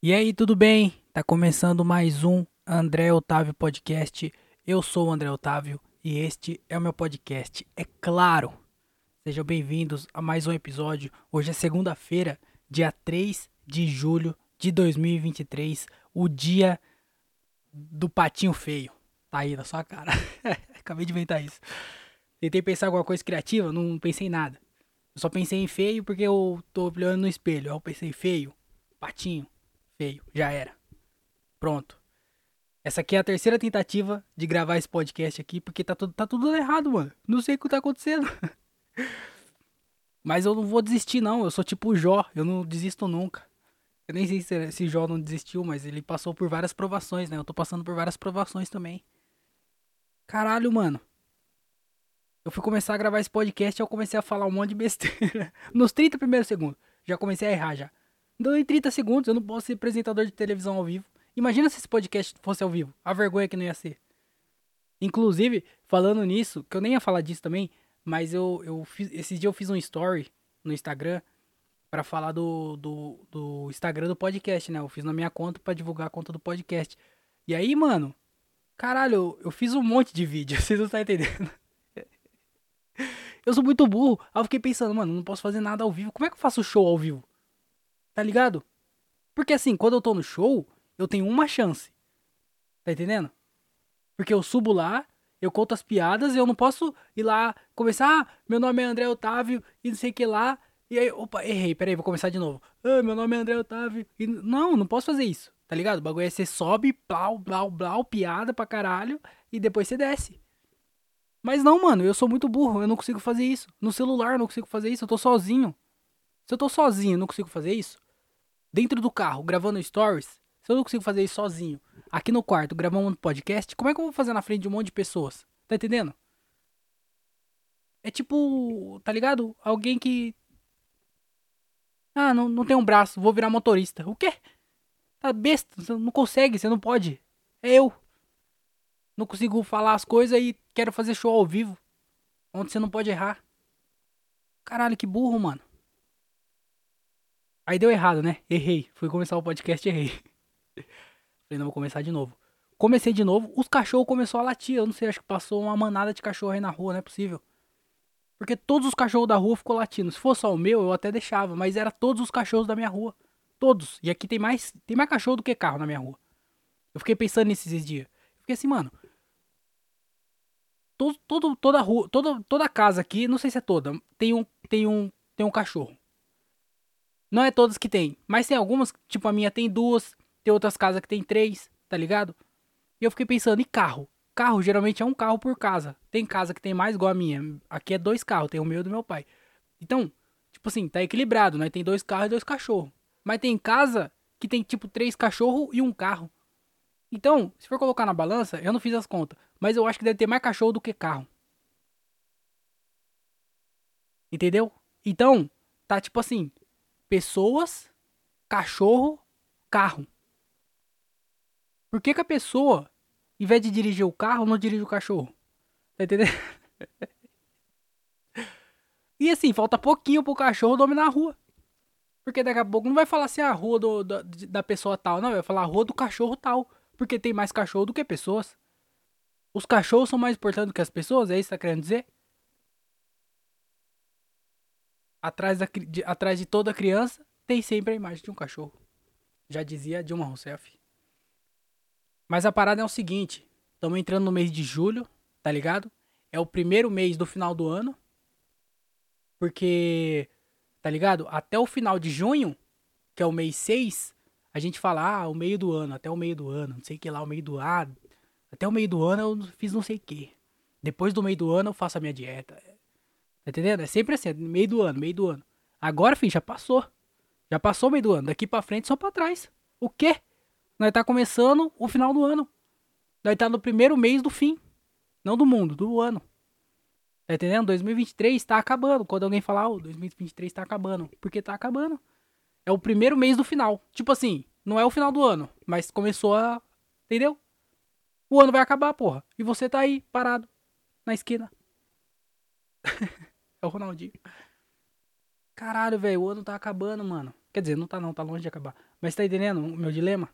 E aí, tudo bem? Tá começando mais um André Otávio Podcast. Eu sou o André Otávio e este é o meu podcast. É claro! Sejam bem-vindos a mais um episódio. Hoje é segunda-feira, dia 3 de julho de 2023, o dia do patinho feio. Tá aí na sua cara. Acabei de inventar isso. Tentei pensar alguma coisa criativa, não pensei em nada. Eu só pensei em feio porque eu tô olhando no espelho. Eu pensei feio, patinho, feio, já era. Pronto. Essa aqui é a terceira tentativa de gravar esse podcast aqui, porque tá tudo, tá tudo errado, mano. Não sei o que tá acontecendo. Mas eu não vou desistir, não. Eu sou tipo o Jó, eu não desisto nunca. Eu nem sei se esse Jó não desistiu, mas ele passou por várias provações, né? Eu tô passando por várias provações também. Caralho, mano. Eu fui começar a gravar esse podcast e eu comecei a falar um monte de besteira. Nos 30 primeiros segundos. Já comecei a errar já. Em 30 segundos, eu não posso ser apresentador de televisão ao vivo. Imagina se esse podcast fosse ao vivo. A vergonha que não ia ser. Inclusive, falando nisso, que eu nem ia falar disso também, mas eu, eu fiz, esses dias eu fiz um story no Instagram para falar do, do, do Instagram do podcast, né? Eu fiz na minha conta para divulgar a conta do podcast. E aí, mano, caralho, eu, eu fiz um monte de vídeo, vocês não estão entendendo. Eu sou muito burro. Aí eu fiquei pensando, mano, não posso fazer nada ao vivo. Como é que eu faço show ao vivo? Tá ligado? Porque assim, quando eu tô no show, eu tenho uma chance. Tá entendendo? Porque eu subo lá, eu conto as piadas e eu não posso ir lá começar. Ah, meu nome é André Otávio e não sei o que lá. E aí, opa, errei, peraí, vou começar de novo. Ah, meu nome é André Otávio. E, não, não posso fazer isso, tá ligado? O bagulho é você sobe, blau, blau, blau, piada pra caralho, e depois você desce. Mas não, mano, eu sou muito burro, eu não consigo fazer isso. No celular eu não consigo fazer isso, eu tô sozinho. Se eu tô sozinho e não consigo fazer isso, dentro do carro, gravando stories, se eu não consigo fazer isso sozinho, aqui no quarto, gravando um podcast, como é que eu vou fazer na frente de um monte de pessoas? Tá entendendo? É tipo, tá ligado? Alguém que. Ah, não, não tem um braço, vou virar motorista. O quê? Tá besta, você não consegue, você não pode. É eu. Não consigo falar as coisas e quero fazer show ao vivo. Onde você não pode errar. Caralho, que burro, mano. Aí deu errado, né? Errei. Fui começar o podcast e errei. Falei, não, vou começar de novo. Comecei de novo, os cachorros começaram a latir. Eu não sei, acho que passou uma manada de cachorro aí na rua, não é possível. Porque todos os cachorros da rua ficou latindo. Se fosse só o meu, eu até deixava, mas era todos os cachorros da minha rua. Todos. E aqui tem mais, tem mais cachorro do que carro na minha rua. Eu fiquei pensando nesses dias. Eu fiquei assim, mano, todo, todo, toda rua, toda, toda casa aqui, não sei se é toda, tem um, tem um, tem um cachorro. Não é todas que tem, mas tem algumas, tipo a minha tem duas, tem outras casas que tem três, tá ligado? E eu fiquei pensando, e carro? Carro geralmente é um carro por casa. Tem casa que tem mais igual a minha. Aqui é dois carros, tem o meu e do meu pai. Então, tipo assim, tá equilibrado, né? Tem dois carros e dois cachorros. Mas tem casa que tem tipo três cachorros e um carro. Então, se for colocar na balança, eu não fiz as contas, mas eu acho que deve ter mais cachorro do que carro. Entendeu? Então, tá tipo assim: pessoas, cachorro, carro. Por que, que a pessoa, em vez de dirigir o carro, não dirige o cachorro? Tá entendendo? e assim, falta pouquinho pro cachorro dominar a rua. Porque daqui a pouco não vai falar assim a rua do, do, da pessoa tal, não, vai falar a rua do cachorro tal. Porque tem mais cachorro do que pessoas. Os cachorros são mais importantes do que as pessoas? É isso que tá querendo dizer? Atrás, da, de, atrás de toda criança tem sempre a imagem de um cachorro. Já dizia Dilma Rousseff. Mas a parada é o seguinte: estamos entrando no mês de julho, tá ligado? É o primeiro mês do final do ano. Porque, tá ligado? Até o final de junho, que é o mês 6, a gente fala, ah, o meio do ano, até o meio do ano, não sei o que lá, o meio do ano. Até o meio do ano eu fiz não sei o que. Depois do meio do ano eu faço a minha dieta. Tá entendendo? É sempre assim, meio do ano, meio do ano. Agora, filho, já passou. Já passou meio do ano. Daqui pra frente, só pra trás. O quê? Nós tá começando o final do ano. Nós tá no primeiro mês do fim. Não do mundo, do ano. Tá entendendo? 2023 tá acabando. Quando alguém falar, oh, 2023 tá acabando. Porque tá acabando. É o primeiro mês do final. Tipo assim, não é o final do ano, mas começou a. Entendeu? O ano vai acabar, porra. E você tá aí, parado, na esquina. é o Ronaldinho. Caralho, velho, o ano tá acabando, mano. Quer dizer, não tá não, tá longe de acabar. Mas tá entendendo o meu dilema?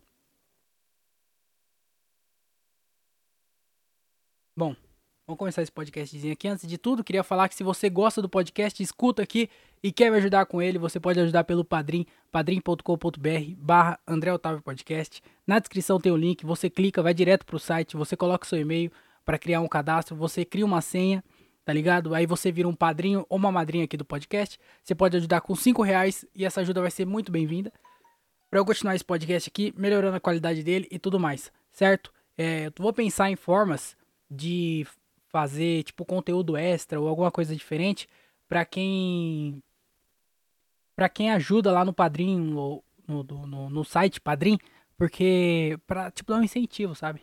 Bom, vamos começar esse podcastzinho aqui. Antes de tudo, queria falar que se você gosta do podcast, escuta aqui e quer me ajudar com ele, você pode ajudar pelo Padrim, padrim.com.br barra André Otávio Podcast. Na descrição tem o link, você clica, vai direto pro site, você coloca seu e-mail para criar um cadastro, você cria uma senha, tá ligado? Aí você vira um padrinho ou uma madrinha aqui do podcast. Você pode ajudar com 5 reais e essa ajuda vai ser muito bem-vinda. Para eu continuar esse podcast aqui, melhorando a qualidade dele e tudo mais, certo? É, eu vou pensar em formas de fazer tipo conteúdo extra ou alguma coisa diferente para quem para quem ajuda lá no Padrim ou no, no, no site Padrim, porque para tipo dar um incentivo, sabe?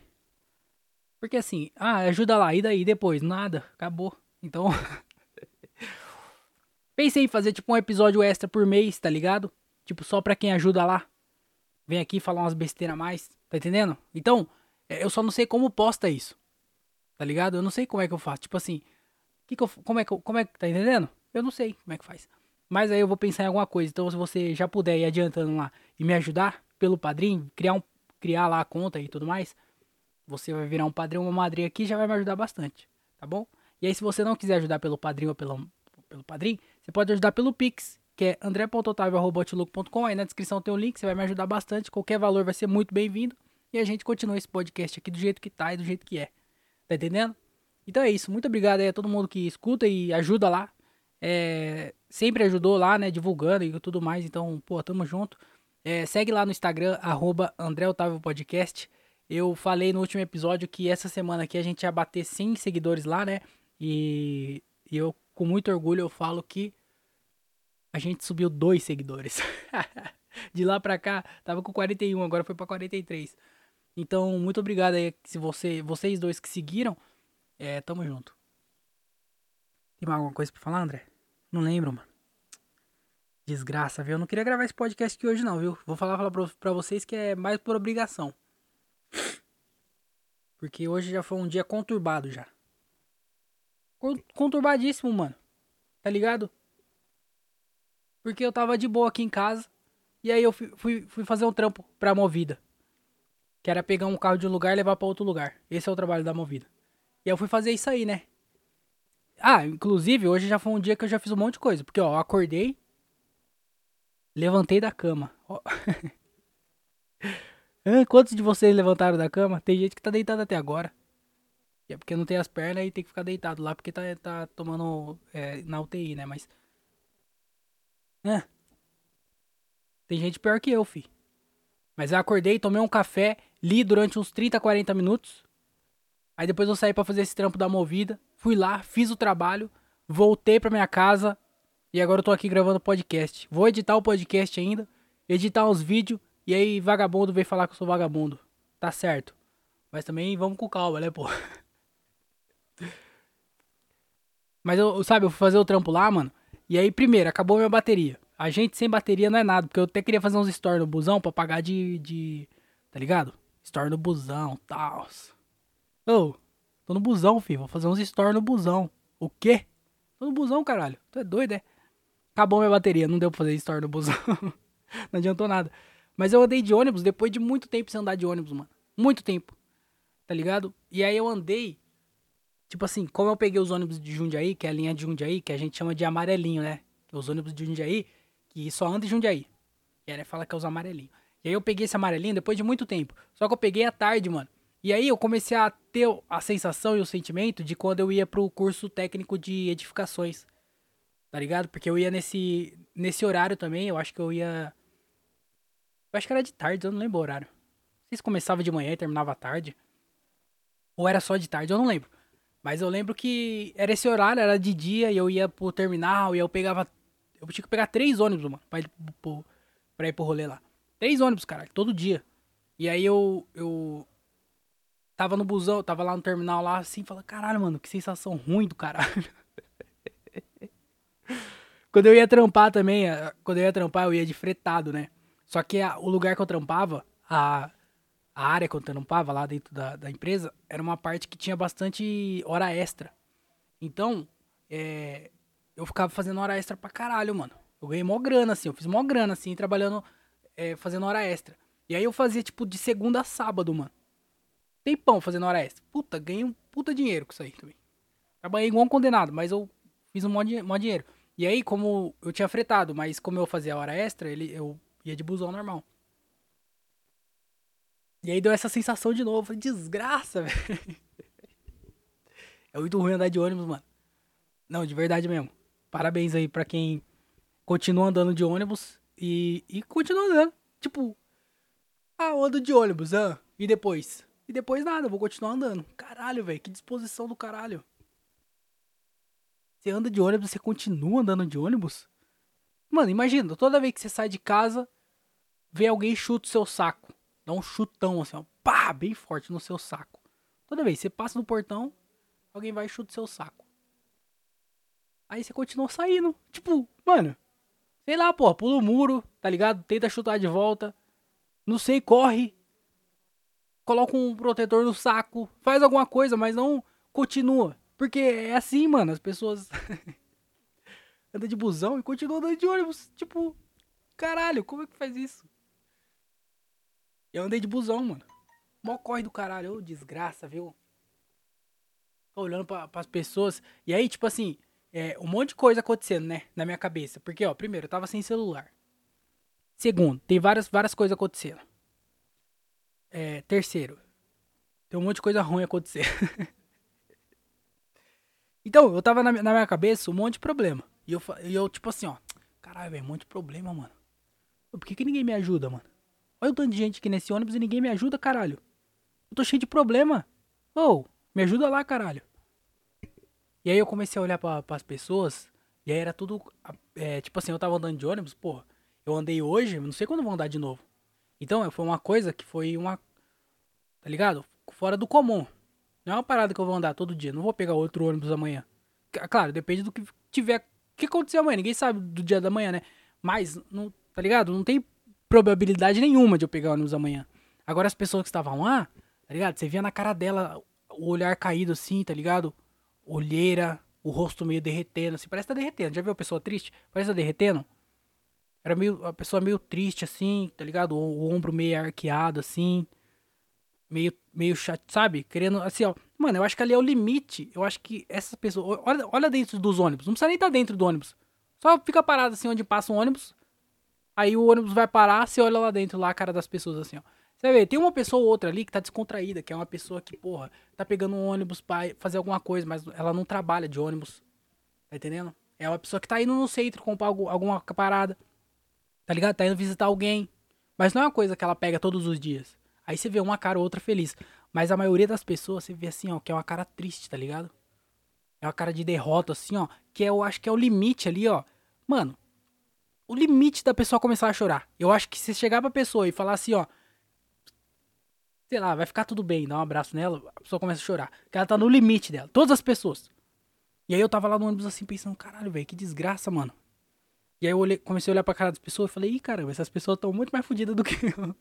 Porque assim, ah, ajuda lá, e daí depois? Nada, acabou. Então. Pensei em fazer tipo um episódio extra por mês, tá ligado? Tipo, só pra quem ajuda lá. Vem aqui falar umas besteiras a mais, tá entendendo? Então, é, eu só não sei como posta isso. Tá ligado? Eu não sei como é que eu faço. Tipo assim, que que eu, como é que eu, como é que tá entendendo? Eu não sei como é que faz. Mas aí eu vou pensar em alguma coisa. Então, se você já puder ir adiantando lá e me ajudar pelo padrinho, criar um criar lá a conta e tudo mais, você vai virar um padrinho uma madrinha aqui já vai me ajudar bastante, tá bom? E aí, se você não quiser ajudar pelo padrinho ou pelo, pelo padrinho, você pode ajudar pelo Pix, que é andré.otavio.com. Aí na descrição tem o um link, você vai me ajudar bastante. Qualquer valor vai ser muito bem-vindo. E a gente continua esse podcast aqui do jeito que tá e do jeito que é. Tá entendendo? Então é isso. Muito obrigado aí a todo mundo que escuta e ajuda lá. É, sempre ajudou lá, né? Divulgando e tudo mais. Então, pô, tamo junto. É, segue lá no Instagram, arroba André Otávio Podcast. Eu falei no último episódio que essa semana aqui a gente ia bater 100 seguidores lá, né? E, e eu, com muito orgulho, eu falo que a gente subiu dois seguidores. De lá pra cá, tava com 41, agora foi pra 43. Então, muito obrigado aí, se você, vocês dois que seguiram. É, tamo junto. Tem mais alguma coisa pra falar, André? Não lembro, mano. Desgraça, viu? Eu não queria gravar esse podcast aqui hoje, não, viu? Vou falar, falar pra, vocês que é mais por obrigação. Porque hoje já foi um dia conturbado já conturbadíssimo, mano. Tá ligado? Porque eu tava de boa aqui em casa. E aí eu fui, fui, fui fazer um trampo pra movida. Que era pegar um carro de um lugar e levar pra outro lugar. Esse é o trabalho da movida. E eu fui fazer isso aí, né? Ah, inclusive, hoje já foi um dia que eu já fiz um monte de coisa. Porque, ó, eu acordei. Levantei da cama. Quantos de vocês levantaram da cama? Tem gente que tá deitado até agora. É porque não tem as pernas e tem que ficar deitado lá porque tá, tá tomando é, na UTI, né? Mas. É. Tem gente pior que eu, fi. Mas eu acordei, tomei um café, li durante uns 30, 40 minutos. Aí depois eu saí para fazer esse trampo da movida. Fui lá, fiz o trabalho, voltei pra minha casa. E agora eu tô aqui gravando podcast. Vou editar o podcast ainda, editar uns vídeos. E aí, vagabundo veio falar que eu sou vagabundo. Tá certo. Mas também vamos com calma, né, pô? Mas eu, sabe, eu fui fazer o trampo lá, mano. E aí, primeiro, acabou minha bateria. A gente sem bateria não é nada, porque eu até queria fazer uns stories no busão pra pagar de. de tá ligado? Story no busão, tal. Ô, tô no busão, filho. Vou fazer uns stories no busão. O quê? Tô no busão, caralho. Tu é doido, é? Acabou minha bateria, não deu pra fazer story no busão. não adiantou nada. Mas eu andei de ônibus depois de muito tempo sem andar de ônibus, mano. Muito tempo. Tá ligado? E aí eu andei Tipo assim, como eu peguei os ônibus de Jundiaí, que é a linha de Jundiaí, que a gente chama de amarelinho, né? Os ônibus de Jundiaí, que só anda em Jundiaí. E aí fala que é os amarelinhos. E aí eu peguei esse amarelinho depois de muito tempo. Só que eu peguei à tarde, mano. E aí eu comecei a ter a sensação e o sentimento de quando eu ia pro curso técnico de edificações. Tá ligado? Porque eu ia nesse, nesse horário também, eu acho que eu ia... Eu acho que era de tarde, eu não lembro o horário. Não sei se começava de manhã e terminava à tarde. Ou era só de tarde, eu não lembro. Mas eu lembro que era esse horário, era de dia, e eu ia pro terminal, e eu pegava. Eu tinha que pegar três ônibus, mano, pra ir pro, pra ir pro rolê lá. Três ônibus, cara, todo dia. E aí eu. Eu. Tava no busão, tava lá no terminal lá assim, falando, caralho, mano, que sensação ruim do caralho. quando eu ia trampar também, quando eu ia trampar, eu ia de fretado, né? Só que a, o lugar que eu trampava, a, a área que eu trampava lá dentro da, da empresa era uma parte que tinha bastante hora extra. Então, é, eu ficava fazendo hora extra pra caralho, mano. Eu ganhei mó grana, assim. Eu fiz mó grana, assim, trabalhando, é, fazendo hora extra. E aí eu fazia, tipo, de segunda a sábado, mano. Tempão fazendo hora extra. Puta, ganhei um puta dinheiro com isso aí também. Trabalhei igual um condenado, mas eu fiz um mó, mó dinheiro. E aí, como eu tinha fretado, mas como eu fazia hora extra, ele, eu ia de busão normal. E aí deu essa sensação de novo. Falei, desgraça, velho. É muito ruim andar de ônibus, mano. Não, de verdade mesmo. Parabéns aí pra quem continua andando de ônibus e, e continua andando. Tipo, ah, eu ando de ônibus, ah, e depois? E depois nada, vou continuar andando. Caralho, velho, que disposição do caralho. Você anda de ônibus, você continua andando de ônibus? Mano, imagina, toda vez que você sai de casa, vê alguém chuta o seu saco. Um chutão assim, ó, pá, bem forte no seu saco. Toda vez, você passa no portão, alguém vai e chuta o seu saco. Aí você continua saindo. Tipo, mano, sei lá, pô, pula o muro, tá ligado? Tenta chutar de volta. Não sei, corre. Coloca um protetor no saco. Faz alguma coisa, mas não continua. Porque é assim, mano, as pessoas andam de busão e continuam andando de ônibus. Tipo, caralho, como é que faz isso? Eu andei de busão, mano. Mó corre do caralho, ô desgraça, viu? Tô olhando pra, pras pessoas. E aí, tipo assim, é, um monte de coisa acontecendo, né? Na minha cabeça. Porque, ó, primeiro, eu tava sem celular. Segundo, tem várias, várias coisas acontecendo. É, terceiro, tem um monte de coisa ruim acontecendo. então, eu tava na, na, minha cabeça um monte de problema. E eu, e eu tipo assim, ó. Caralho, velho, um monte de problema, mano. Por que, que ninguém me ajuda, mano? Olha o tanto de gente aqui nesse ônibus e ninguém me ajuda, caralho. Eu tô cheio de problema. Ô, oh, me ajuda lá, caralho. E aí eu comecei a olhar para as pessoas, e aí era tudo. É, tipo assim, eu tava andando de ônibus, porra. Eu andei hoje, não sei quando vou andar de novo. Então, foi uma coisa que foi uma. Tá ligado? Fora do comum. Não é uma parada que eu vou andar todo dia. Não vou pegar outro ônibus amanhã. Claro, depende do que tiver. O que acontecer amanhã? Ninguém sabe do dia da manhã, né? Mas, não, tá ligado? Não tem probabilidade nenhuma de eu pegar ônibus amanhã. Agora, as pessoas que estavam lá, tá ligado? Você via na cara dela o olhar caído assim, tá ligado? olheira, o rosto meio derretendo, assim, parece que tá derretendo. Já viu a pessoa triste? Parece que tá derretendo. Era meio, a pessoa meio triste, assim, tá ligado? O, o ombro meio arqueado, assim. Meio, meio chato, sabe? Querendo, assim, ó. Mano, eu acho que ali é o limite. Eu acho que essas pessoas. Olha, olha dentro dos ônibus. Não precisa nem estar tá dentro do ônibus. Só fica parado assim onde passa um ônibus. Aí o ônibus vai parar, você olha lá dentro, lá a cara das pessoas, assim, ó. Você vê, tem uma pessoa ou outra ali que tá descontraída, que é uma pessoa que, porra, tá pegando um ônibus pra fazer alguma coisa, mas ela não trabalha de ônibus. Tá entendendo? É uma pessoa que tá indo no centro comprar alguma parada. Tá ligado? Tá indo visitar alguém. Mas não é uma coisa que ela pega todos os dias. Aí você vê uma cara ou outra feliz. Mas a maioria das pessoas você vê assim, ó, que é uma cara triste, tá ligado? É uma cara de derrota, assim, ó. Que é, eu acho que é o limite ali, ó. Mano, o limite da pessoa começar a chorar. Eu acho que se chegar pra pessoa e falar assim, ó sei lá, vai ficar tudo bem, dá um abraço nela, a pessoa começa a chorar. Porque ela tá no limite dela, todas as pessoas. E aí eu tava lá no ônibus assim, pensando, caralho, velho, que desgraça, mano. E aí eu olhei, comecei a olhar pra cara das pessoas e falei, ih, caramba, essas pessoas estão muito mais fodidas do que eu.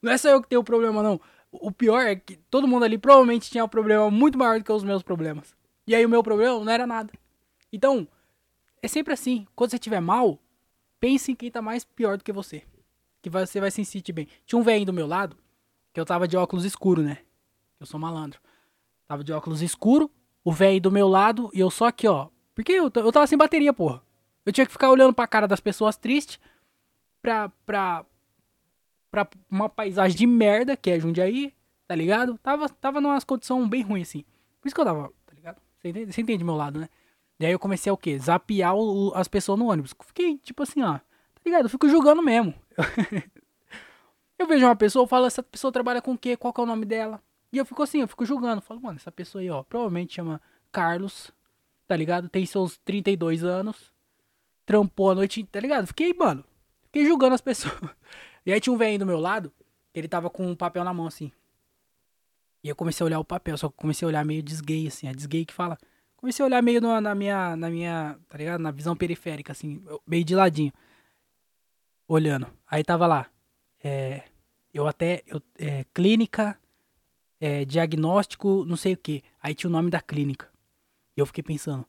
não é só eu que tenho o problema, não. O pior é que todo mundo ali provavelmente tinha um problema muito maior do que os meus problemas. E aí o meu problema não era nada. Então, é sempre assim. Quando você estiver mal, pense em quem tá mais pior do que você. Que você vai se sentir bem. Tinha um velho do meu lado que eu tava de óculos escuro, né? Eu sou malandro. Tava de óculos escuro, o velho do meu lado e eu só aqui, ó. Porque eu, eu tava sem bateria, porra. Eu tinha que ficar olhando pra cara das pessoas tristes pra, pra, pra uma paisagem de merda, que é Jundiaí, tá ligado? Tava, tava numa condição bem ruim, assim. Por isso que eu tava, tá ligado? Você entende, você entende meu lado, né? E aí eu comecei a o quê? Zapear o, as pessoas no ônibus. Fiquei, tipo assim, ó. Tá ligado? Eu fico julgando mesmo. Eu vejo uma pessoa, eu falo, essa pessoa trabalha com o quê? Qual que é o nome dela? E eu fico assim, eu fico julgando. falo, mano, essa pessoa aí, ó, provavelmente chama Carlos, tá ligado? Tem seus 32 anos, trampou a noite, tá ligado? Fiquei, mano, fiquei julgando as pessoas. E aí tinha um velho do meu lado, ele tava com um papel na mão, assim. E eu comecei a olhar o papel, só que comecei a olhar meio desgay, assim, é desgay que fala. Comecei a olhar meio na, na minha, na minha, tá ligado? Na visão periférica, assim, meio de ladinho. Olhando. Aí tava lá, é, eu até. Eu, é, clínica, é, diagnóstico, não sei o que. Aí tinha o nome da clínica. E eu fiquei pensando.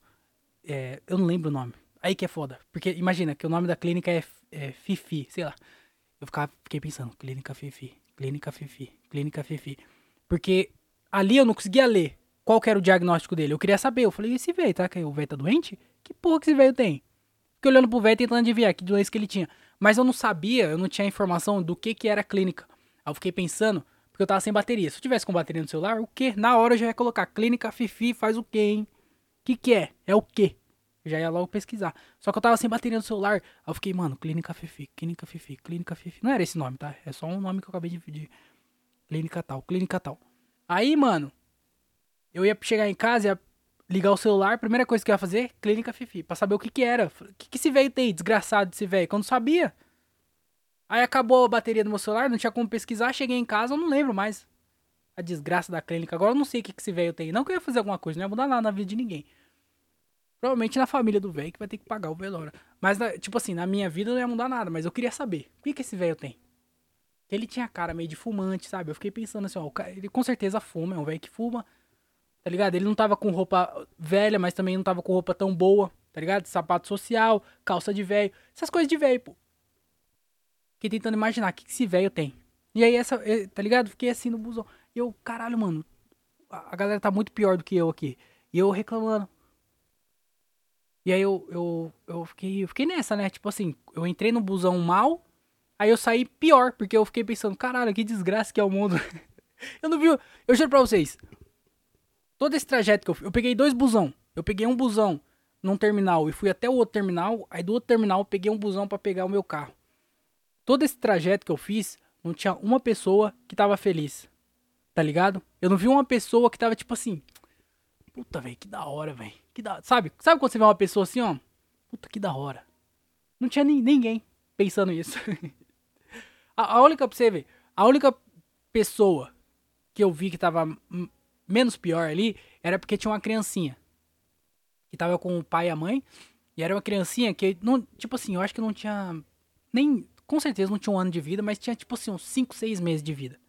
É, eu não lembro o nome. Aí que é foda. Porque imagina que o nome da clínica é, é Fifi, sei lá. Eu ficava, fiquei pensando, clínica Fifi, clínica Fifi, clínica Fifi. Porque ali eu não conseguia ler qual que era o diagnóstico dele. Eu queria saber. Eu falei, esse velho, tá? Que o velho tá doente? Que porra que esse velho tem? Fiquei olhando pro velho tentando adivinhar que doença que ele tinha. Mas eu não sabia, eu não tinha informação do que que era clínica. Aí eu fiquei pensando, porque eu tava sem bateria. Se eu tivesse com bateria no celular, o que? Na hora eu já ia colocar clínica Fifi faz o quê, hein? Que que é? É o quê? Eu já ia logo pesquisar. Só que eu tava sem bateria no celular. Aí eu fiquei, mano, clínica Fifi, clínica Fifi, clínica Fifi. Não era esse nome, tá? É só um nome que eu acabei de pedir. Clínica tal, clínica tal. Aí, mano, eu ia chegar em casa, ia ligar o celular, primeira coisa que eu ia fazer, clínica Fifi, pra saber o que que era. O que que esse velho tem, desgraçado desse velho, não sabia. Aí acabou a bateria do meu celular, não tinha como pesquisar, cheguei em casa, eu não lembro mais. A desgraça da clínica. Agora eu não sei o que, que esse velho tem. Não que eu ia fazer alguma coisa, não ia mudar nada na vida de ninguém. Provavelmente na família do velho que vai ter que pagar o velório. Mas, tipo assim, na minha vida não ia mudar nada, mas eu queria saber. O que, que esse velho tem? Ele tinha cara meio de fumante, sabe? Eu fiquei pensando assim, ó, ele com certeza fuma, é um velho que fuma, tá ligado? Ele não tava com roupa velha, mas também não tava com roupa tão boa, tá ligado? Sapato social, calça de velho, essas coisas de velho, pô. Fiquei tentando imaginar o que, que esse velho tem. E aí, essa, tá ligado? Fiquei assim no busão. E eu, caralho, mano, a galera tá muito pior do que eu aqui. E eu reclamando. E aí eu, eu, eu, fiquei, eu fiquei nessa, né? Tipo assim, eu entrei no busão mal, aí eu saí pior, porque eu fiquei pensando, caralho, que desgraça que é o mundo. eu não vi. Eu juro pra vocês. Todo esse trajeto que eu eu peguei dois busão. Eu peguei um busão num terminal e fui até o outro terminal. Aí do outro terminal eu peguei um busão para pegar o meu carro. Todo esse trajeto que eu fiz, não tinha uma pessoa que tava feliz. Tá ligado? Eu não vi uma pessoa que tava tipo assim. Puta, velho, que da hora, velho. Que da... Sabe? Sabe quando você vê uma pessoa assim, ó? Puta, que da hora. Não tinha ni ninguém pensando isso. a, a única, pra você ver, a única pessoa que eu vi que tava menos pior ali era porque tinha uma criancinha. Que tava com o pai e a mãe. E era uma criancinha que, não, tipo assim, eu acho que não tinha nem com certeza não tinha um ano de vida, mas tinha tipo assim uns 5, 6 meses de vida.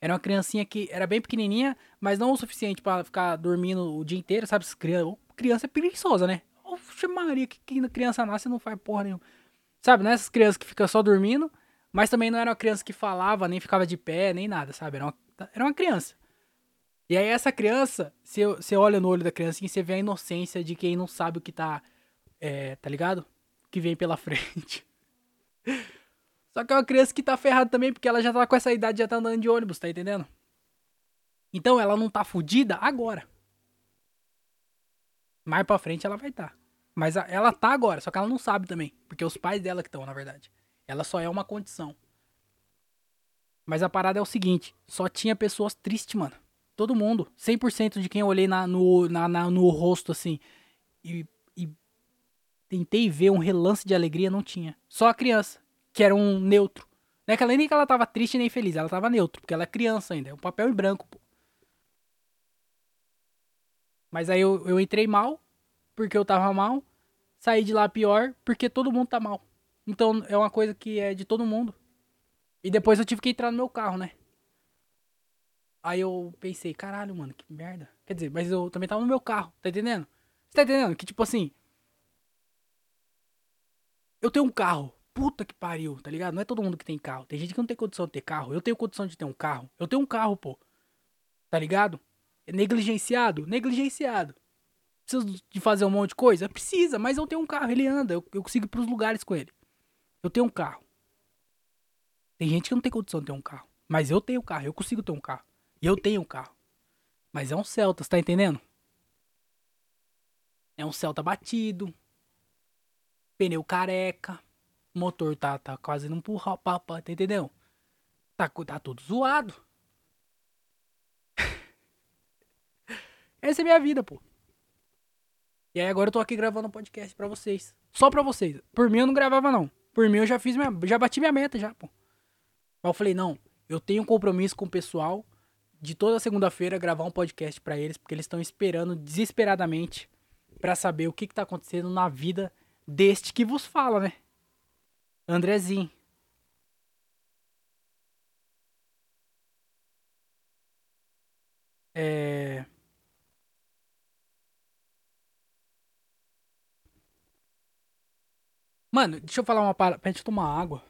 Era uma criancinha que era bem pequenininha, mas não o suficiente para ficar dormindo o dia inteiro, sabe? Criança, criança é preguiçosa, né? Oxe Maria, que, criança nasce não faz porra nenhuma. Sabe, não é essas crianças que ficam só dormindo, mas também não era uma criança que falava, nem ficava de pé, nem nada, sabe? Era uma, era uma criança. E aí essa criança, você, você olha no olho da criancinha e você vê a inocência de quem não sabe o que tá, é, tá ligado? Que vem pela frente. Só que é uma criança que tá ferrada também, porque ela já tá com essa idade, já tá andando de ônibus, tá entendendo? Então ela não tá fudida agora. Mais pra frente ela vai estar. Tá. Mas ela tá agora, só que ela não sabe também. Porque os pais dela que estão, na verdade. Ela só é uma condição. Mas a parada é o seguinte: só tinha pessoas tristes, mano. Todo mundo. 100% de quem eu olhei na, no, na, na, no rosto, assim. E, e tentei ver um relance de alegria, não tinha. Só a criança que era um neutro. Não é que ela, nem que ela tava triste nem feliz, ela tava neutro, porque ela é criança ainda, é um papel em branco, pô. Mas aí eu, eu entrei mal, porque eu tava mal, saí de lá pior, porque todo mundo tá mal. Então é uma coisa que é de todo mundo. E depois eu tive que entrar no meu carro, né? Aí eu pensei, caralho, mano, que merda. Quer dizer, mas eu também tava no meu carro, tá entendendo? Você tá entendendo? Que tipo assim. Eu tenho um carro puta que pariu, tá ligado? Não é todo mundo que tem carro. Tem gente que não tem condição de ter carro. Eu tenho condição de ter um carro. Eu tenho um carro, pô. Tá ligado? É negligenciado? Negligenciado. Precisa de fazer um monte de coisa? Precisa, mas eu tenho um carro. Ele anda. Eu, eu consigo ir pros lugares com ele. Eu tenho um carro. Tem gente que não tem condição de ter um carro. Mas eu tenho um carro. Eu consigo ter um carro. E eu tenho um carro. Mas é um Celta, você tá entendendo? É um Celta batido. Pneu careca o motor tá, tá quase não empurrar, papa, tá entendendo? Tá, tá tudo zoado. Essa é minha vida, pô. E aí agora eu tô aqui gravando um podcast pra vocês. Só pra vocês. Por mim eu não gravava, não. Por mim eu já fiz minha. Já bati minha meta já, pô. Mas eu falei, não, eu tenho um compromisso com o pessoal de toda segunda-feira gravar um podcast para eles, porque eles estão esperando desesperadamente para saber o que, que tá acontecendo na vida deste que vos fala, né? Andrezinho. É... Mano, deixa eu falar uma parada. Deixa tomar água. Não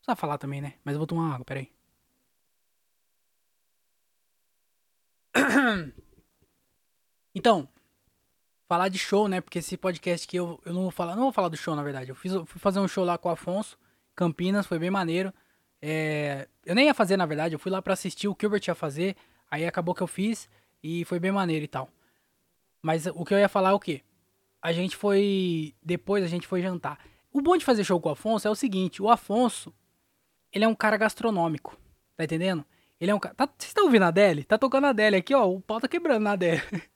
precisa falar também, né? Mas eu vou tomar água, peraí. Então, falar de show, né? Porque esse podcast aqui eu, eu não vou falar. Não vou falar do show, na verdade. Eu fiz, fui fazer um show lá com o Afonso, Campinas, foi bem maneiro. É, eu nem ia fazer, na verdade, eu fui lá pra assistir o que o Gilbert ia fazer. Aí acabou que eu fiz e foi bem maneiro e tal. Mas o que eu ia falar é o quê? A gente foi. Depois a gente foi jantar. O bom de fazer show com o Afonso é o seguinte: o Afonso, ele é um cara gastronômico. Tá entendendo? Ele é um cara. Tá, vocês estão ouvindo a Adele? Tá tocando a Adele aqui, ó. O pau tá quebrando na Adele.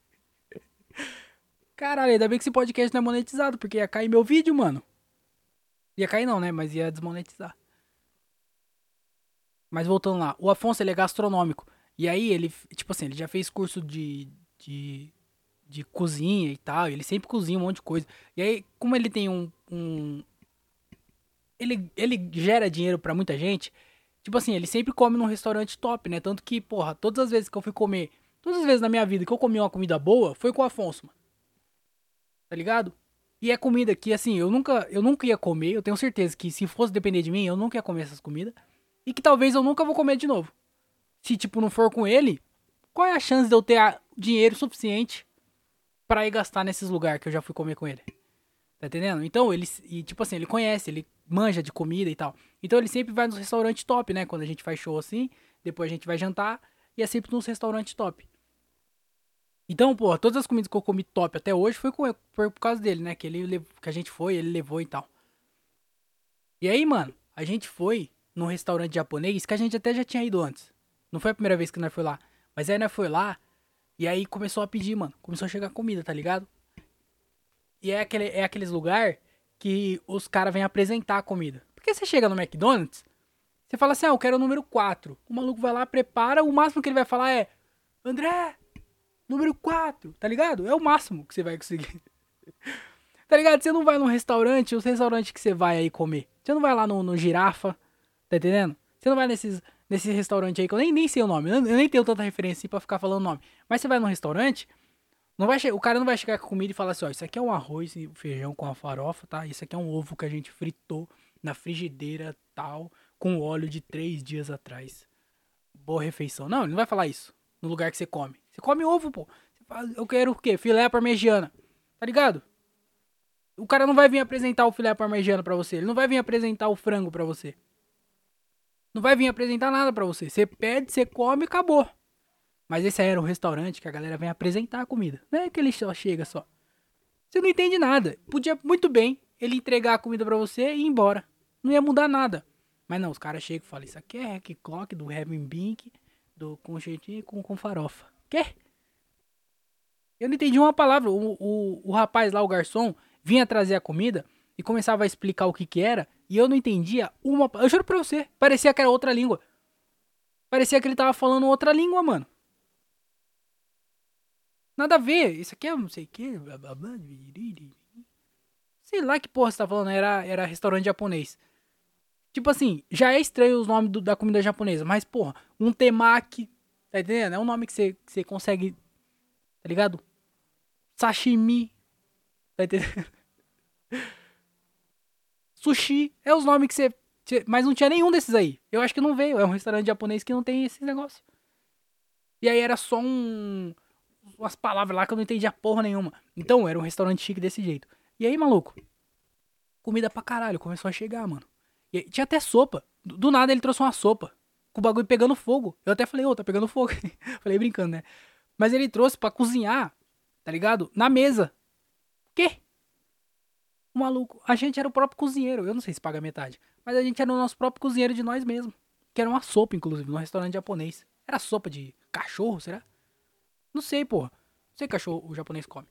Caralho, ainda bem que esse podcast não é monetizado, porque ia cair meu vídeo, mano. Ia cair não, né? Mas ia desmonetizar. Mas voltando lá, o Afonso ele é gastronômico. E aí ele, tipo assim, ele já fez curso de, de, de cozinha e tal. Ele sempre cozinha um monte de coisa. E aí, como ele tem um. um ele, ele gera dinheiro para muita gente. Tipo assim, ele sempre come num restaurante top, né? Tanto que, porra, todas as vezes que eu fui comer. Todas as vezes na minha vida que eu comi uma comida boa, foi com o Afonso, mano. Tá ligado? E é comida que, assim, eu nunca, eu nunca ia comer. Eu tenho certeza que se fosse depender de mim, eu nunca ia comer essas comidas. E que talvez eu nunca vou comer de novo. Se, tipo, não for com ele, qual é a chance de eu ter dinheiro suficiente para ir gastar nesses lugares que eu já fui comer com ele? Tá entendendo? Então, ele, e, tipo assim, ele conhece, ele manja de comida e tal. Então, ele sempre vai nos restaurantes top, né? Quando a gente faz show assim, depois a gente vai jantar, e é sempre nos restaurantes top. Então, pô, todas as comidas que eu comi top até hoje foi, com, foi por causa dele, né? Que, ele, que a gente foi, ele levou e tal. E aí, mano, a gente foi num restaurante japonês que a gente até já tinha ido antes. Não foi a primeira vez que nós foi lá. Mas aí nós foi lá e aí começou a pedir, mano. Começou a chegar comida, tá ligado? E é, aquele, é aqueles lugar que os caras vêm apresentar a comida. Porque você chega no McDonald's, você fala assim, ah, eu quero o número 4. O maluco vai lá, prepara, o máximo que ele vai falar é, André, número 4, tá ligado? É o máximo que você vai conseguir. tá ligado? Você não vai num restaurante, os restaurantes que você vai aí comer. Você não vai lá no, no Girafa, Tá entendendo? Você não vai nesses, nesse restaurante aí, que eu nem, nem sei o nome, eu nem tenho tanta referência assim pra ficar falando o nome. Mas você vai num restaurante, não vai o cara não vai chegar com comida e falar assim, ó, isso aqui é um arroz e feijão com a farofa, tá? Isso aqui é um ovo que a gente fritou na frigideira tal, com óleo de três dias atrás. Boa refeição. Não, ele não vai falar isso no lugar que você come. Você come ovo, pô. Fala, eu quero o quê? Filé parmegiana. Tá ligado? O cara não vai vir apresentar o filé parmegiana para você. Ele não vai vir apresentar o frango para você. Não vai vir apresentar nada para você. Você pede, você come e acabou. Mas esse aí era um restaurante que a galera vem apresentar a comida. Não é que ele só chega só. Você não entende nada. Podia muito bem ele entregar a comida para você e ir embora. Não ia mudar nada. Mas não, os caras chegam e falam: Isso aqui é hack clock do Heaven Bink, do com jeitinho com, com farofa. Quê? Eu não entendi uma palavra. O, o, o rapaz lá, o garçom, vinha trazer a comida e começava a explicar o que que era. E eu não entendia uma. Eu juro pra você, parecia que era outra língua. Parecia que ele tava falando outra língua, mano. Nada a ver. Isso aqui é não sei o que. Sei lá que porra você tá falando. Era, era restaurante japonês. Tipo assim, já é estranho os nomes do, da comida japonesa. Mas, porra, um temaki. Tá entendendo? É um nome que você, que você consegue. Tá ligado? Sashimi. Tá entendendo? Sushi é os nomes que você. Mas não tinha nenhum desses aí. Eu acho que não veio. É um restaurante japonês que não tem esse negócio. E aí era só um. Umas palavras lá que eu não entendia porra nenhuma. Então era um restaurante chique desse jeito. E aí, maluco? Comida pra caralho. Começou a chegar, mano. E tinha até sopa. Do, do, nada ele trouxe uma sopa. Com o bagulho pegando fogo. Eu até falei, ô, oh, tá pegando fogo. falei brincando, né? Mas ele trouxe para cozinhar, tá ligado? Na mesa. Quê? O maluco, a gente era o próprio cozinheiro. Eu não sei se paga metade. Mas a gente era o nosso próprio cozinheiro de nós mesmos. Que era uma sopa, inclusive, num restaurante japonês. Era sopa de cachorro, será? Não sei, porra. Não sei que cachorro o japonês come.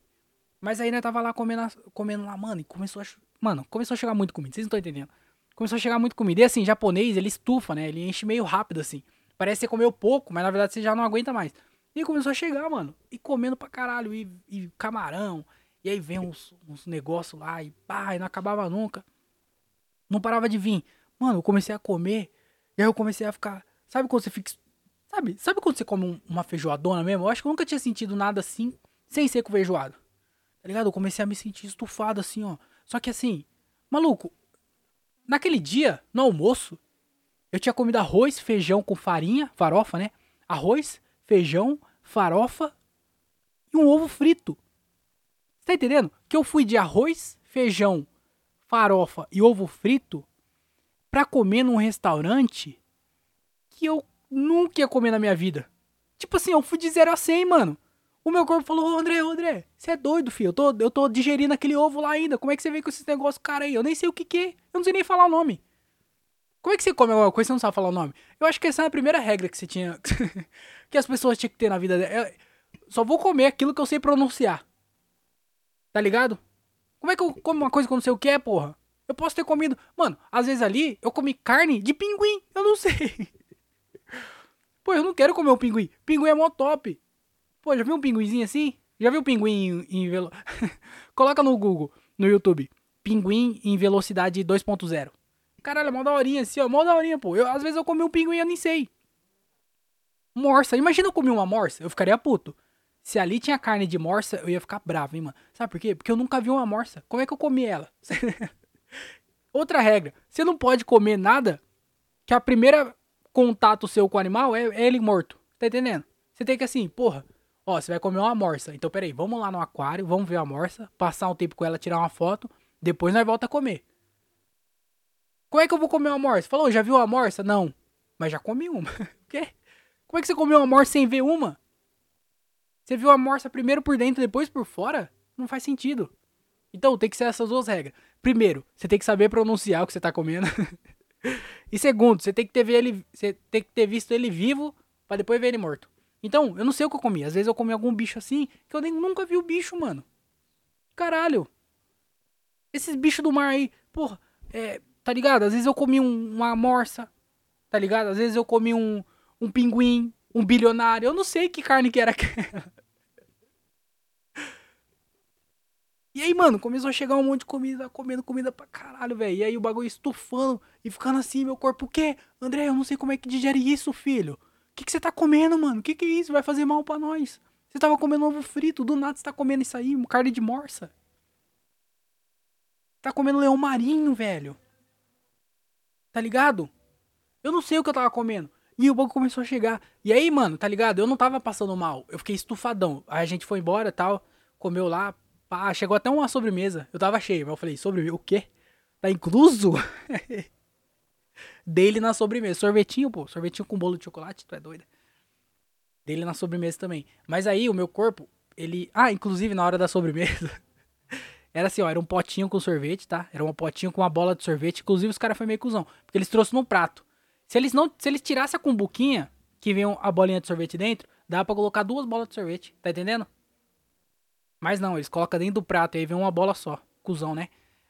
Mas aí nós tava lá comendo, comendo lá, mano, e começou a. Mano, começou a chegar muito comida, vocês não estão entendendo. Começou a chegar muito comida. E assim, japonês, ele estufa, né? Ele enche meio rápido, assim. Parece que você comeu pouco, mas na verdade você já não aguenta mais. E começou a chegar, mano. E comendo pra caralho. E, e camarão. E aí vem uns, uns negócios lá e pá, e não acabava nunca. Não parava de vir. Mano, eu comecei a comer. E aí eu comecei a ficar. Sabe quando você fica. Sabe, sabe quando você come um, uma feijoadona mesmo? Eu acho que eu nunca tinha sentido nada assim, sem ser com feijoado. Tá ligado? Eu comecei a me sentir estufado assim, ó. Só que assim, Maluco, naquele dia, no almoço, eu tinha comido arroz, feijão com farinha, farofa, né? Arroz, feijão, farofa e um ovo frito. Você tá entendendo? Que eu fui de arroz, feijão, farofa e ovo frito pra comer num restaurante que eu nunca ia comer na minha vida. Tipo assim, eu fui de 0 a 100, mano. O meu corpo falou, ô André, ô André, você é doido, filho. Eu tô, eu tô digerindo aquele ovo lá ainda. Como é que você vem com esse negócio, cara aí? Eu nem sei o que que é. Eu não sei nem falar o nome. Como é que você come alguma coisa e você não sabe falar o nome? Eu acho que essa é a primeira regra que você tinha. que as pessoas tinham que ter na vida dela. só vou comer aquilo que eu sei pronunciar. Tá ligado? Como é que eu como uma coisa que eu não sei o que é, porra? Eu posso ter comido. Mano, às vezes ali eu comi carne de pinguim. Eu não sei. Pô, eu não quero comer um pinguim. Pinguim é mó top. Pô, já viu um pinguinzinho assim? Já viu um pinguim em, em velo... Coloca no Google, no YouTube. Pinguim em velocidade 2.0. Caralho, é mó daorinha assim, ó. Mó daorinha, pô. Eu, às vezes eu comi um pinguim e eu nem sei. Morsa. Imagina eu comer uma morsa. Eu ficaria puto. Se ali tinha carne de morsa, eu ia ficar bravo, hein, mano. Sabe por quê? Porque eu nunca vi uma morsa. Como é que eu comi ela? Outra regra. Você não pode comer nada que a primeira contato seu com o animal é, é ele morto. Tá entendendo? Você tem que assim, porra, ó, você vai comer uma morsa. Então, peraí, vamos lá no aquário, vamos ver a morsa, passar um tempo com ela, tirar uma foto, depois nós volta a comer. Como é que eu vou comer uma morsa? Falou, já viu uma morsa? Não. Mas já comi uma. O quê? Como é que você comeu uma morsa sem ver uma? Você viu a morsa primeiro por dentro, depois por fora? Não faz sentido. Então, tem que ser essas duas regras. Primeiro, você tem que saber pronunciar o que você tá comendo. e segundo, você tem que ter, ele, você tem que ter visto ele vivo para depois ver ele morto. Então, eu não sei o que eu comi. Às vezes eu comi algum bicho assim que eu nem, nunca vi o bicho, mano. Caralho. Esses bichos do mar aí, porra, é, tá ligado? Às vezes eu comi um, uma morsa, tá ligado? Às vezes eu comi um, um pinguim, um bilionário. Eu não sei que carne que era aquela. E aí, mano, começou a chegar um monte de comida, comendo comida pra caralho, velho. E aí o bagulho estufando e ficando assim, meu corpo, o quê? André, eu não sei como é que digere isso, filho. O que, você tá comendo, mano? O que, que é isso? Vai fazer mal pra nós. Você tava comendo ovo frito, do nada você tá comendo isso aí, carne de morsa. Tá comendo leão marinho, velho. Tá ligado? Eu não sei o que eu tava comendo. E o bagulho começou a chegar. E aí, mano, tá ligado? Eu não tava passando mal. Eu fiquei estufadão. Aí a gente foi embora e tal. Comeu lá, Pá, chegou até uma sobremesa. Eu tava cheio, mas eu falei, sobremesa? O quê? Tá incluso? Dele na sobremesa. Sorvetinho, pô. Sorvetinho com bolo de chocolate, tu é doida. Dele na sobremesa também. Mas aí o meu corpo, ele. Ah, inclusive na hora da sobremesa. era assim, ó, era um potinho com sorvete, tá? Era um potinho com uma bola de sorvete. Inclusive os caras foi meio cuzão. Porque eles trouxeram num prato. Se eles não. Se eles tirassem a cumbuquinha, que vem a bolinha de sorvete dentro, dá pra colocar duas bolas de sorvete. Tá entendendo? Mas não, eles colocam dentro do prato e aí vem uma bola só. Cusão, né?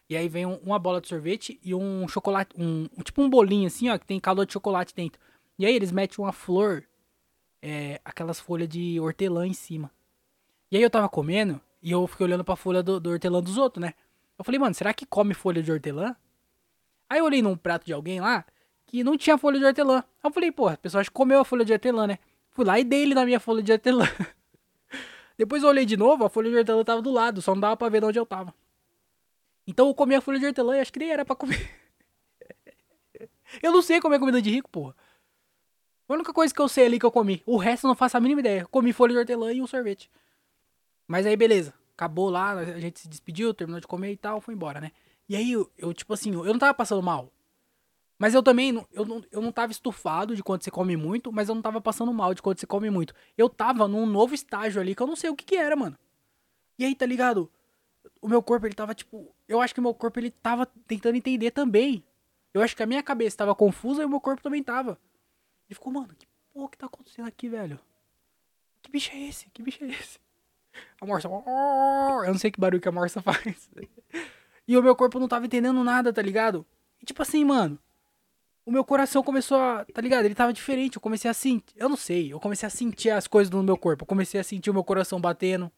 E aí vem um, uma bola de sorvete e um chocolate. Um, tipo um bolinho assim, ó, que tem calor de chocolate dentro. E aí eles metem uma flor. É, aquelas folhas de hortelã em cima. E aí eu tava comendo e eu fiquei olhando pra folha do, do hortelã dos outros, né? Eu falei, mano, será que come folha de hortelã? Aí eu olhei num prato de alguém lá que não tinha folha de hortelã. Aí eu falei, pô, a pessoa acho que comeu a folha de hortelã, né? Fui lá e dei ele na minha folha de hortelã. Depois eu olhei de novo, a folha de hortelã tava do lado, só não dava pra ver de onde eu tava. Então eu comi a folha de hortelã e acho que nem era pra comer. eu não sei comer comida de rico, porra. A única coisa que eu sei ali que eu comi. O resto eu não faço a mínima ideia. comi folha de hortelã e um sorvete. Mas aí, beleza. Acabou lá, a gente se despediu, terminou de comer e tal, foi embora, né? E aí, eu, eu tipo assim, eu não tava passando mal. Mas eu também, eu não, eu não tava estufado de quando você come muito, mas eu não tava passando mal de quando você come muito. Eu tava num novo estágio ali que eu não sei o que que era, mano. E aí, tá ligado? O meu corpo, ele tava tipo. Eu acho que o meu corpo, ele tava tentando entender também. Eu acho que a minha cabeça tava confusa e o meu corpo também tava. Ele ficou, mano, que porra que tá acontecendo aqui, velho? Que bicho é esse? Que bicho é esse? A morsa. Eu não sei que barulho que a morsa faz. E o meu corpo não tava entendendo nada, tá ligado? E tipo assim, mano o meu coração começou a. Tá ligado? Ele tava diferente. Eu comecei a sentir. Eu não sei. Eu comecei a sentir as coisas no meu corpo. Eu comecei a sentir o meu coração batendo.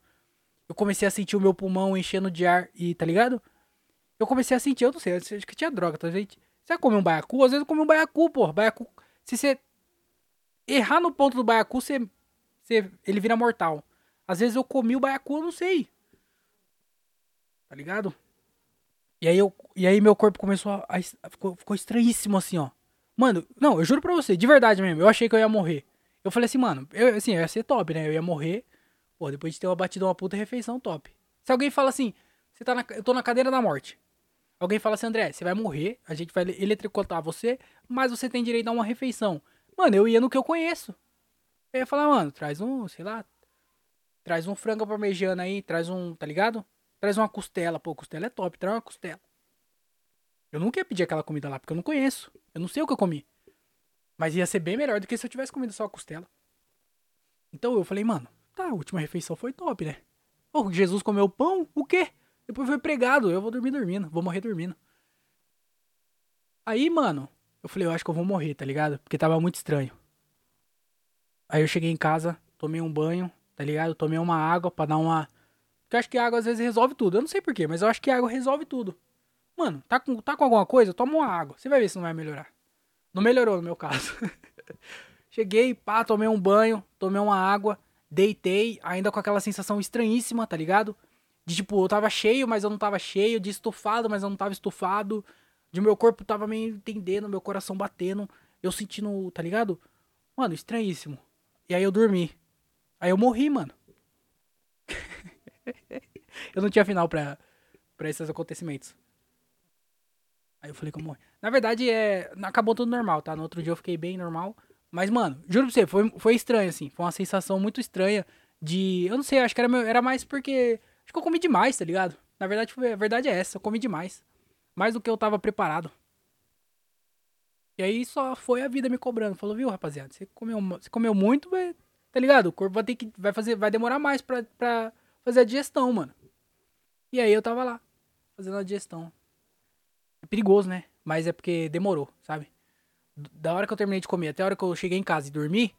Eu comecei a sentir o meu pulmão enchendo de ar. E tá ligado? Eu comecei a sentir. Eu não sei. Acho que tinha droga, tá vendo? Você come um baiacu? Às vezes eu come um baiacu, porra. Baiacu. Se você errar no ponto do baiacu, você, você, ele vira mortal. Às vezes eu comi o baiacu, eu não sei. Tá ligado? E aí, eu, e aí meu corpo começou a. a ficou, ficou estranhíssimo assim, ó. Mano, não, eu juro pra você, de verdade mesmo, eu achei que eu ia morrer. Eu falei assim, mano, eu, assim, eu ia ser top, né? Eu ia morrer, pô, depois de ter uma batida uma puta refeição top. Se alguém fala assim, você tá na, eu tô na cadeira da morte. Alguém fala assim, André, você vai morrer, a gente vai eletrocutar você, mas você tem direito a uma refeição. Mano, eu ia no que eu conheço. Eu ia falar, mano, traz um, sei lá, traz um frango parmegiana aí, traz um, tá ligado? Traz uma costela, pô, costela é top, traz uma costela. Eu nunca ia pedir aquela comida lá, porque eu não conheço. Eu não sei o que eu comi. Mas ia ser bem melhor do que se eu tivesse comido só a costela. Então eu falei, mano, tá, a última refeição foi top, né? Pô, Jesus comeu pão? O quê? Depois foi pregado, eu vou dormir dormindo, vou morrer dormindo. Aí, mano, eu falei, eu acho que eu vou morrer, tá ligado? Porque tava muito estranho. Aí eu cheguei em casa, tomei um banho, tá ligado? Tomei uma água pra dar uma. Porque eu acho que a água às vezes resolve tudo. Eu não sei porquê, mas eu acho que a água resolve tudo. Mano, tá com, tá com alguma coisa? Toma uma água. Você vai ver se não vai melhorar. Não melhorou no meu caso. Cheguei, pá, tomei um banho, tomei uma água, deitei, ainda com aquela sensação estranhíssima, tá ligado? De tipo, eu tava cheio, mas eu não tava cheio, de estufado, mas eu não tava estufado. De meu corpo tava meio entendendo, meu coração batendo, eu sentindo, tá ligado? Mano, estranhíssimo. E aí eu dormi. Aí eu morri, mano. eu não tinha final pra, pra esses acontecimentos. Aí eu falei que eu morri. Na verdade, é. Acabou tudo normal, tá? No outro dia eu fiquei bem normal. Mas, mano, juro pra você, foi, foi estranho, assim. Foi uma sensação muito estranha de. Eu não sei, acho que era, era mais porque. Acho que eu comi demais, tá ligado? Na verdade, a verdade é essa, eu comi demais. Mais do que eu tava preparado. E aí só foi a vida me cobrando. Falou, viu, rapaziada? Você comeu, você comeu muito, tá ligado? O corpo vai ter que. Vai, fazer, vai demorar mais pra, pra fazer a digestão, mano. E aí eu tava lá, fazendo a digestão. É perigoso, né? Mas é porque demorou, sabe? Da hora que eu terminei de comer até a hora que eu cheguei em casa e dormi,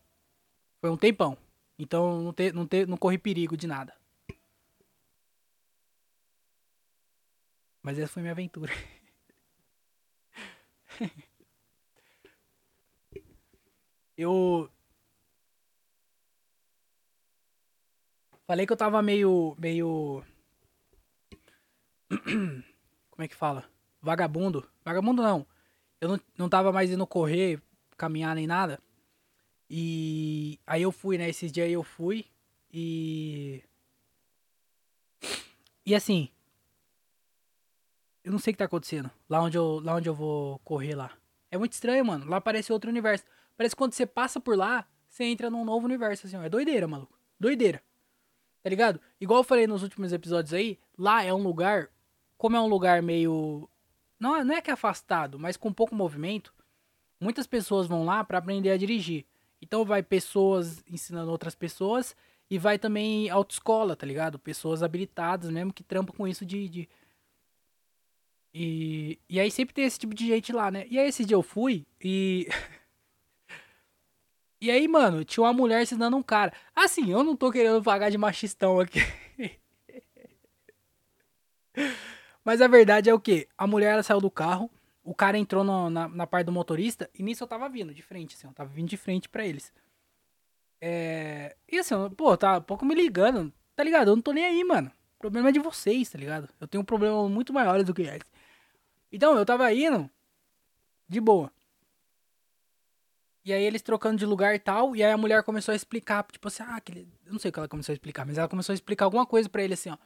foi um tempão. Então não, te, não, te, não corri perigo de nada. Mas essa foi minha aventura. eu. Falei que eu tava meio. meio. Como é que fala? Vagabundo. Vagabundo não. Eu não, não tava mais indo correr, caminhar nem nada. E aí eu fui, né? Esses dias aí eu fui e. E assim. Eu não sei o que tá acontecendo. Lá onde eu, lá onde eu vou correr lá. É muito estranho, mano. Lá parece outro universo. Parece que quando você passa por lá, você entra num novo universo, assim, ó. É doideira, maluco. Doideira. Tá ligado? Igual eu falei nos últimos episódios aí, lá é um lugar. Como é um lugar meio não, é, não é que é afastado, mas com pouco movimento, muitas pessoas vão lá para aprender a dirigir. Então vai pessoas ensinando outras pessoas e vai também autoescola, tá ligado? Pessoas habilitadas mesmo que trampam com isso de, de... E, e aí sempre tem esse tipo de gente lá, né? E aí esse dia eu fui e. e aí, mano, tinha uma mulher ensinando um cara. Assim, eu não tô querendo pagar de machistão aqui. Mas a verdade é o que? A mulher ela saiu do carro, o cara entrou no, na, na parte do motorista e nisso eu tava vindo de frente, assim, eu tava vindo de frente para eles. É... E assim, pô, tá um pouco me ligando, tá ligado? Eu não tô nem aí, mano. O problema é de vocês, tá ligado? Eu tenho um problema muito maior do que esse. Então, eu tava indo de boa. E aí eles trocando de lugar e tal, e aí a mulher começou a explicar, tipo assim, ah, aquele... eu não sei o que ela começou a explicar, mas ela começou a explicar alguma coisa para ele assim, ó.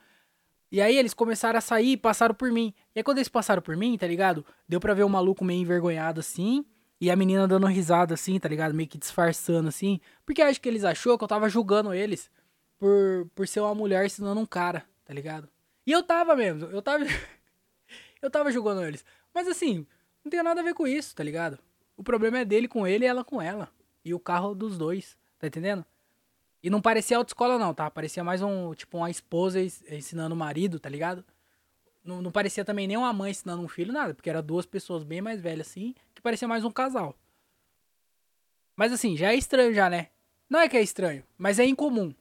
E aí eles começaram a sair e passaram por mim. E aí quando eles passaram por mim, tá ligado? Deu pra ver o maluco meio envergonhado assim. E a menina dando risada assim, tá ligado? Meio que disfarçando assim. Porque acho que eles achou que eu tava julgando eles por, por ser uma mulher ensinando um cara, tá ligado? E eu tava mesmo, eu tava. eu tava julgando eles. Mas assim, não tem nada a ver com isso, tá ligado? O problema é dele com ele e ela com ela. E o carro dos dois, tá entendendo? E não parecia autoescola, não, tá? Parecia mais um, tipo, uma esposa ensinando o marido, tá ligado? Não, não parecia também nem uma mãe ensinando um filho, nada, porque era duas pessoas bem mais velhas assim, que parecia mais um casal. Mas assim, já é estranho já, né? Não é que é estranho, mas é incomum.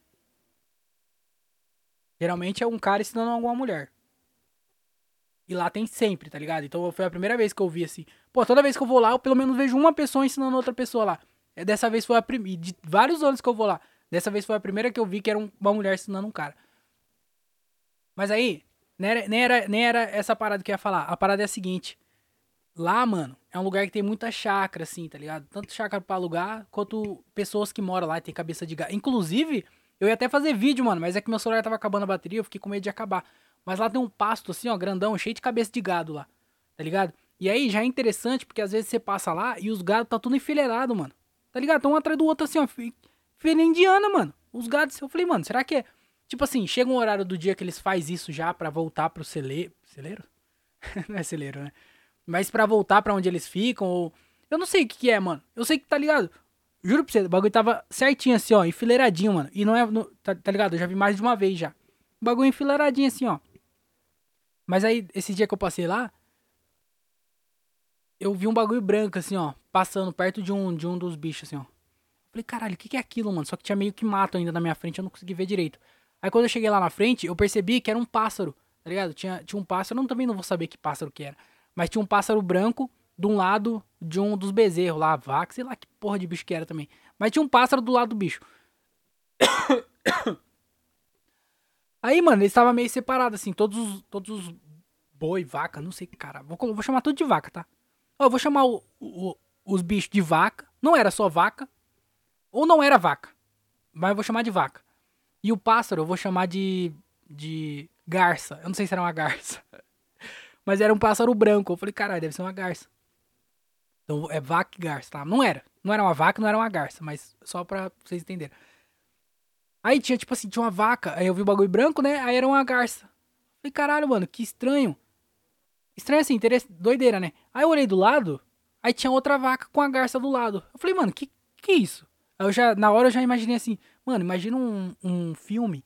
Geralmente é um cara ensinando alguma mulher. E lá tem sempre, tá ligado? Então foi a primeira vez que eu vi assim. Pô, toda vez que eu vou lá, eu pelo menos vejo uma pessoa ensinando outra pessoa lá. É, dessa vez foi a primeira. De vários anos que eu vou lá. Dessa vez foi a primeira que eu vi que era uma mulher ensinando um cara. Mas aí, Nem era, nem, era, nem era essa parada que eu ia falar. A parada é a seguinte. Lá, mano, é um lugar que tem muita chácara, assim, tá ligado? Tanto chácara pra alugar, quanto pessoas que moram lá e tem cabeça de gado. Inclusive, eu ia até fazer vídeo, mano, mas é que meu celular tava acabando a bateria, eu fiquei com medo de acabar. Mas lá tem um pasto, assim, ó, grandão, cheio de cabeça de gado lá, tá ligado? E aí já é interessante, porque às vezes você passa lá e os gados tá tudo enfileirado, mano. Tá ligado? Tá um atrás do outro, assim, ó, filha indiana, mano. Os gados, eu falei, mano, será que é... Tipo assim, chega um horário do dia que eles faz isso já para voltar pro celeiro. Celeiro? Não é celeiro, né? Mas para voltar para onde eles ficam, ou. Eu não sei o que, que, é, mano. Eu sei que, tá ligado? Juro pra você, o bagulho tava certinho assim, ó, enfileiradinho, mano. E não é. No, tá, tá, ligado? Eu já vi mais de uma vez já. O bagulho enfileiradinho assim, ó. Mas aí, esse dia que eu passei lá, eu vi um bagulho branco, assim, ó, passando perto de um, de um dos bichos, assim, ó. Falei, caralho, o que, que é aquilo, mano? Só que tinha meio que mato ainda na minha frente, eu não consegui ver direito. Aí quando eu cheguei lá na frente, eu percebi que era um pássaro, tá ligado? Tinha, tinha um pássaro, eu também não vou saber que pássaro que era. Mas tinha um pássaro branco de um lado de um dos bezerros lá, vaca, sei lá que porra de bicho que era também. Mas tinha um pássaro do lado do bicho. Aí, mano, eles estavam meio separados, assim, todos os, todos os boi, vaca, não sei cara. Vou, vou chamar tudo de vaca, tá? Ó, eu vou chamar o, o, os bichos de vaca. Não era só vaca. Ou não era vaca. Mas eu vou chamar de vaca. E o pássaro eu vou chamar de. de garça. Eu não sei se era uma garça. Mas era um pássaro branco. Eu falei, caralho, deve ser uma garça. Então é vaca e garça, tá? Não era. Não era uma vaca, não era uma garça. Mas só pra vocês entenderem. Aí tinha, tipo assim, tinha uma vaca. Aí eu vi o bagulho branco, né? Aí era uma garça. falei, caralho, mano, que estranho. Estranho assim, interesse, doideira, né? Aí eu olhei do lado. Aí tinha outra vaca com a garça do lado. Eu falei, mano, que que é isso? Eu já, na hora eu já imaginei assim, Mano, imagina um, um filme,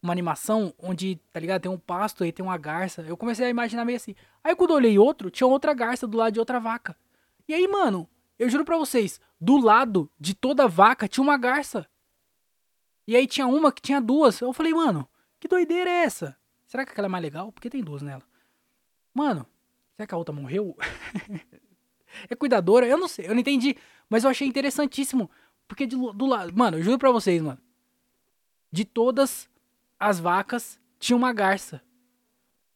uma animação, onde, tá ligado? Tem um pasto aí, tem uma garça. Eu comecei a imaginar meio assim. Aí quando eu olhei outro, tinha outra garça do lado de outra vaca. E aí, mano, eu juro pra vocês, do lado de toda vaca tinha uma garça. E aí tinha uma que tinha duas. Eu falei, mano, que doideira é essa? Será que aquela é mais legal? Porque tem duas nela. Mano, será que a outra morreu? é cuidadora? Eu não sei, eu não entendi. Mas eu achei interessantíssimo. Porque de, do lado. Mano, eu juro pra vocês, mano. De todas as vacas, tinha uma garça.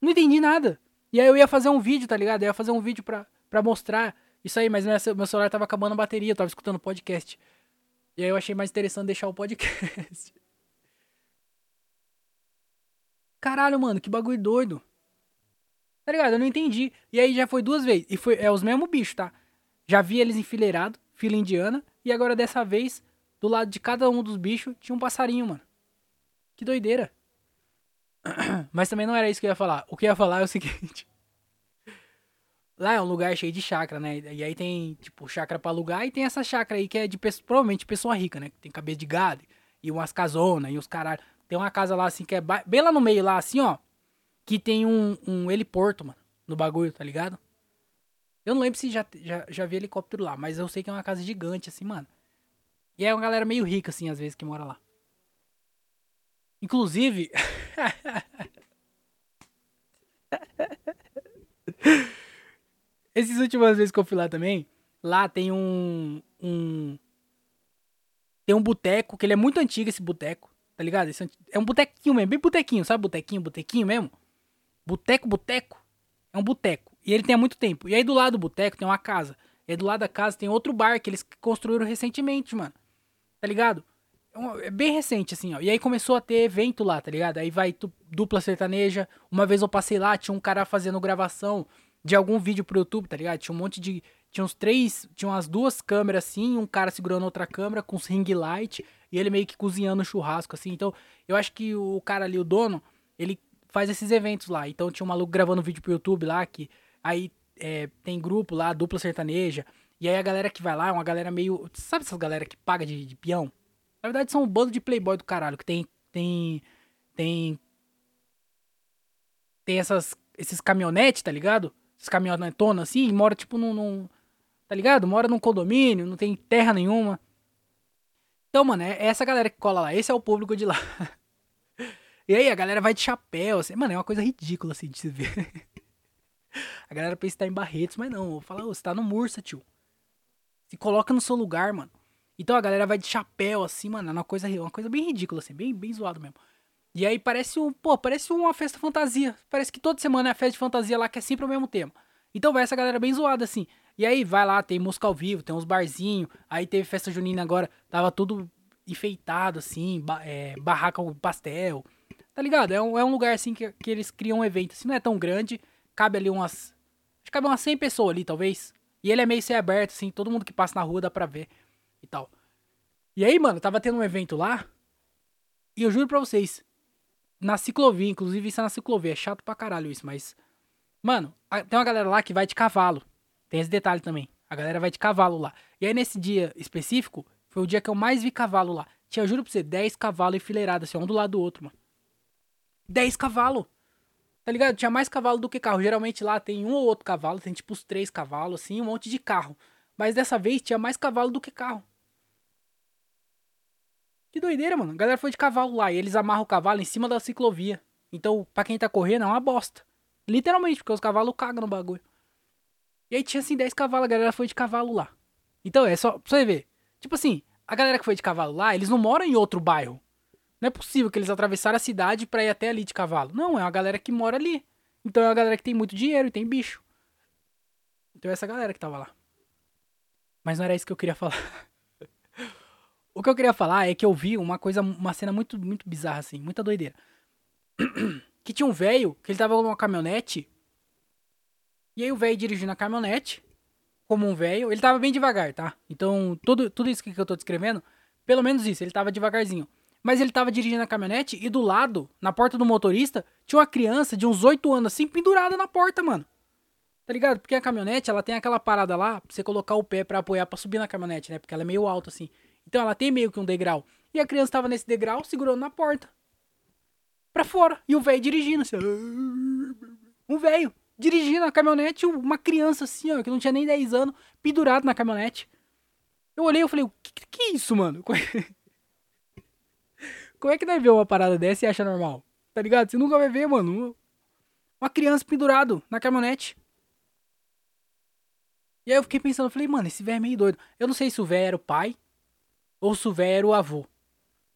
Não entendi nada. E aí eu ia fazer um vídeo, tá ligado? Eu ia fazer um vídeo pra, pra mostrar isso aí, mas meu celular tava acabando a bateria, eu tava escutando podcast. E aí eu achei mais interessante deixar o podcast. Caralho, mano, que bagulho doido. Tá ligado? Eu não entendi. E aí já foi duas vezes. E foi é os mesmos bichos, tá? Já vi eles enfileirados, fila indiana. E agora dessa vez, do lado de cada um dos bichos, tinha um passarinho, mano. Que doideira. Mas também não era isso que eu ia falar. O que eu ia falar é o seguinte. Lá é um lugar cheio de chácara, né? E aí tem, tipo, chácara pra alugar e tem essa chácara aí que é de provavelmente pessoa rica, né? Tem cabeça de gado e umas casonas e os caralho. Tem uma casa lá assim que é bem lá no meio, lá assim, ó. Que tem um, um heliporto, mano, no bagulho, tá ligado? Eu não lembro se já, já, já vi helicóptero lá, mas eu sei que é uma casa gigante, assim, mano. E é uma galera meio rica, assim, às vezes, que mora lá. Inclusive. Essas últimas vezes que eu fui lá também, lá tem um. um tem um boteco, que ele é muito antigo, esse boteco, tá ligado? Esse é um botequinho mesmo, bem botequinho, sabe? Botequinho, botequinho mesmo? Boteco, boteco. É um boteco. E ele tem há muito tempo. E aí do lado do boteco tem uma casa. E aí do lado da casa tem outro bar que eles construíram recentemente, mano. Tá ligado? É, é bem recente, assim, ó. E aí começou a ter evento lá, tá ligado? Aí vai dupla sertaneja. Uma vez eu passei lá, tinha um cara fazendo gravação de algum vídeo pro YouTube, tá ligado? Tinha um monte de. Tinha uns três. Tinha umas duas câmeras assim, um cara segurando outra câmera com ring light. E ele meio que cozinhando churrasco, assim. Então, eu acho que o cara ali, o dono, ele faz esses eventos lá. Então tinha um maluco gravando vídeo pro YouTube lá, que aí é, tem grupo lá, dupla sertaneja. E aí a galera que vai lá é uma galera meio. Sabe essas galera que paga de, de peão? Na verdade são um bando de playboy do caralho, que tem. Tem. Tem. Tem essas, esses caminhonetes, tá ligado? Esses caminhonetonas assim, e mora tipo num, num. Tá ligado? Mora num condomínio, não tem terra nenhuma. Então, mano, é essa galera que cola lá. Esse é o público de lá. E aí a galera vai de chapéu, assim, mano, é uma coisa ridícula assim de se ver. a galera pensa que tá em Barretos, mas não, eu falo, você tá no Mursa, tio. Se coloca no seu lugar, mano. Então a galera vai de chapéu, assim, mano, é uma coisa, uma coisa bem ridícula, assim, bem, bem zoado mesmo. E aí parece um, pô, parece uma festa fantasia. Parece que toda semana é a festa de fantasia lá, que é sempre o mesmo tema. Então vai essa galera bem zoada, assim. E aí vai lá, tem música ao vivo, tem uns barzinhos. Aí teve festa junina agora, tava tudo enfeitado, assim, ba é, barraca com pastel. Tá ligado? É um, é um lugar, assim, que, que eles criam um evento. Assim, não é tão grande, cabe ali umas. Acho que cabe umas 100 pessoas ali, talvez. E ele é meio ser aberto, assim, todo mundo que passa na rua dá pra ver e tal. E aí, mano, tava tendo um evento lá. E eu juro pra vocês, na ciclovia, inclusive isso é na ciclovia, é chato pra caralho isso, mas. Mano, tem uma galera lá que vai de cavalo. Tem esse detalhe também. A galera vai de cavalo lá. E aí, nesse dia específico, foi o dia que eu mais vi cavalo lá. Tinha, juro pra você, 10 cavalos enfileirados, assim, um do lado do outro, mano. 10 cavalos! Tá ligado? Tinha mais cavalo do que carro. Geralmente lá tem um ou outro cavalo, tem tipo os três cavalos, assim, um monte de carro. Mas dessa vez tinha mais cavalo do que carro. Que doideira, mano. A galera foi de cavalo lá e eles amarram o cavalo em cima da ciclovia. Então, pra quem tá correndo, é uma bosta. Literalmente, porque os cavalos cagam no bagulho. E aí tinha assim 10 cavalos, a galera foi de cavalo lá. Então, é só pra você ver. Tipo assim, a galera que foi de cavalo lá, eles não moram em outro bairro. Não é possível que eles atravessaram a cidade pra ir até ali de cavalo. Não, é uma galera que mora ali. Então é uma galera que tem muito dinheiro e tem bicho. Então é essa galera que tava lá. Mas não era isso que eu queria falar. O que eu queria falar é que eu vi uma coisa, uma cena muito, muito bizarra, assim, muita doideira. que tinha um velho, que ele tava numa caminhonete. E aí o velho dirigindo a caminhonete, como um velho, ele tava bem devagar, tá? Então, tudo, tudo isso que eu tô descrevendo, pelo menos isso, ele tava devagarzinho. Mas ele tava dirigindo a caminhonete e do lado, na porta do motorista, tinha uma criança de uns 8 anos, assim, pendurada na porta, mano. Tá ligado? Porque a caminhonete, ela tem aquela parada lá, pra você colocar o pé para apoiar para subir na caminhonete, né? Porque ela é meio alta, assim. Então ela tem meio que um degrau. E a criança tava nesse degrau, segurando na porta. Pra fora. E o velho dirigindo, assim. Um velho dirigindo a caminhonete, uma criança assim, ó, que não tinha nem 10 anos, pendurado na caminhonete. Eu olhei e falei, o que, que é isso, mano? Como é que deve ver uma parada dessa e acha normal? Tá ligado? Você nunca vai ver, mano. Uma criança pendurado na caminhonete. E aí eu fiquei pensando, eu falei, mano, esse velho é meio doido. Eu não sei se o velho era o pai ou se o velho era o avô.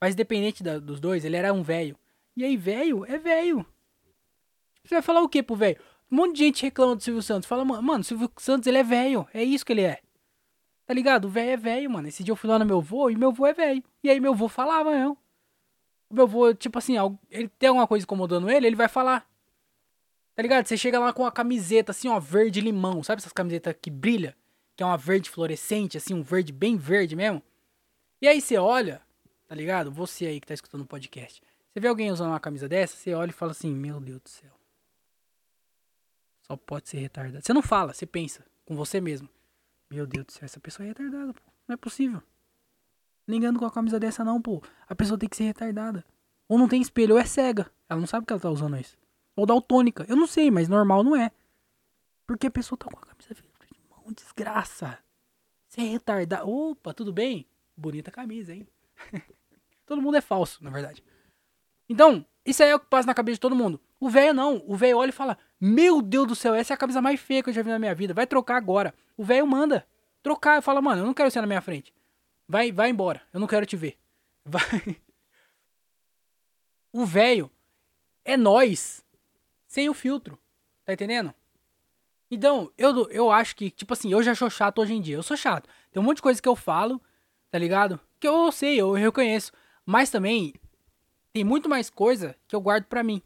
Mas independente da, dos dois, ele era um velho. E aí, velho é velho. Você vai falar o que pro velho? Um monte de gente reclama do Silvio Santos. Fala, mano, o Silvio Santos ele é velho. É isso que ele é. Tá ligado? O velho é velho, mano. Esse dia eu fui lá no meu avô e meu avô é velho. E aí meu avô falava, não. Meu avô, tipo assim, ele tem alguma coisa incomodando ele, ele vai falar. Tá ligado? Você chega lá com uma camiseta assim, ó, verde limão. Sabe essas camisetas que brilha? Que é uma verde fluorescente, assim, um verde bem verde mesmo. E aí você olha, tá ligado? Você aí que tá escutando o podcast. Você vê alguém usando uma camisa dessa, você olha e fala assim, meu Deus do céu. Só pode ser retardado. Você não fala, você pensa com você mesmo. Meu Deus do céu, essa pessoa é retardada, pô. Não é possível. Anda com a camisa dessa não, pô. A pessoa tem que ser retardada. Ou não tem espelho, ou é cega. Ela não sabe que ela tá usando isso. Ou daltônica. Eu não sei, mas normal não é. Porque a pessoa tá com a camisa. Irmão, desgraça. Você é retardado. Opa, tudo bem? Bonita camisa, hein? todo mundo é falso, na verdade. Então, isso aí é o que passa na cabeça de todo mundo. O velho não. O velho olha e fala: Meu Deus do céu, essa é a camisa mais feia que eu já vi na minha vida. Vai trocar agora. O velho manda trocar. Fala, mano, eu não quero você na minha frente. Vai, vai embora. Eu não quero te ver. Vai. O velho é nós sem o filtro. Tá entendendo? Então, eu, eu acho que, tipo assim, eu já sou chato hoje em dia. Eu sou chato. Tem um monte de coisa que eu falo tá ligado? Que eu sei, eu reconheço. Mas também tem muito mais coisa que eu guardo pra mim.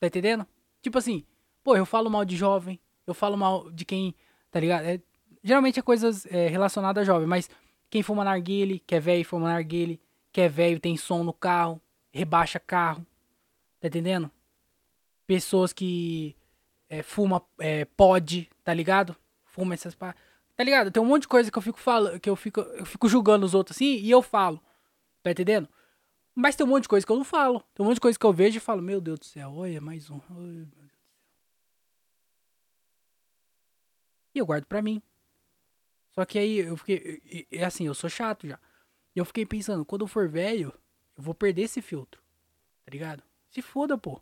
Tá entendendo? Tipo assim, pô, eu falo mal de jovem, eu falo mal de quem, tá ligado? É, geralmente é coisas é, relacionadas a jovem, mas quem fuma narguile, que é velho fuma narguile, que é velho tem som no carro, rebaixa carro, tá entendendo? Pessoas que é, fuma é, pod, tá ligado? Fuma essas paradas. Tá ligado? Tem um monte de coisa que eu fico falando, que eu fico, eu fico julgando os outros assim e eu falo. Tá entendendo? Mas tem um monte de coisa que eu não falo. Tem um monte de coisa que eu vejo e falo, meu Deus do céu, olha, mais um. E eu guardo pra mim. Só que aí eu fiquei. É assim, eu sou chato já. E eu fiquei pensando, quando eu for velho, eu vou perder esse filtro. Tá ligado? Se foda, pô.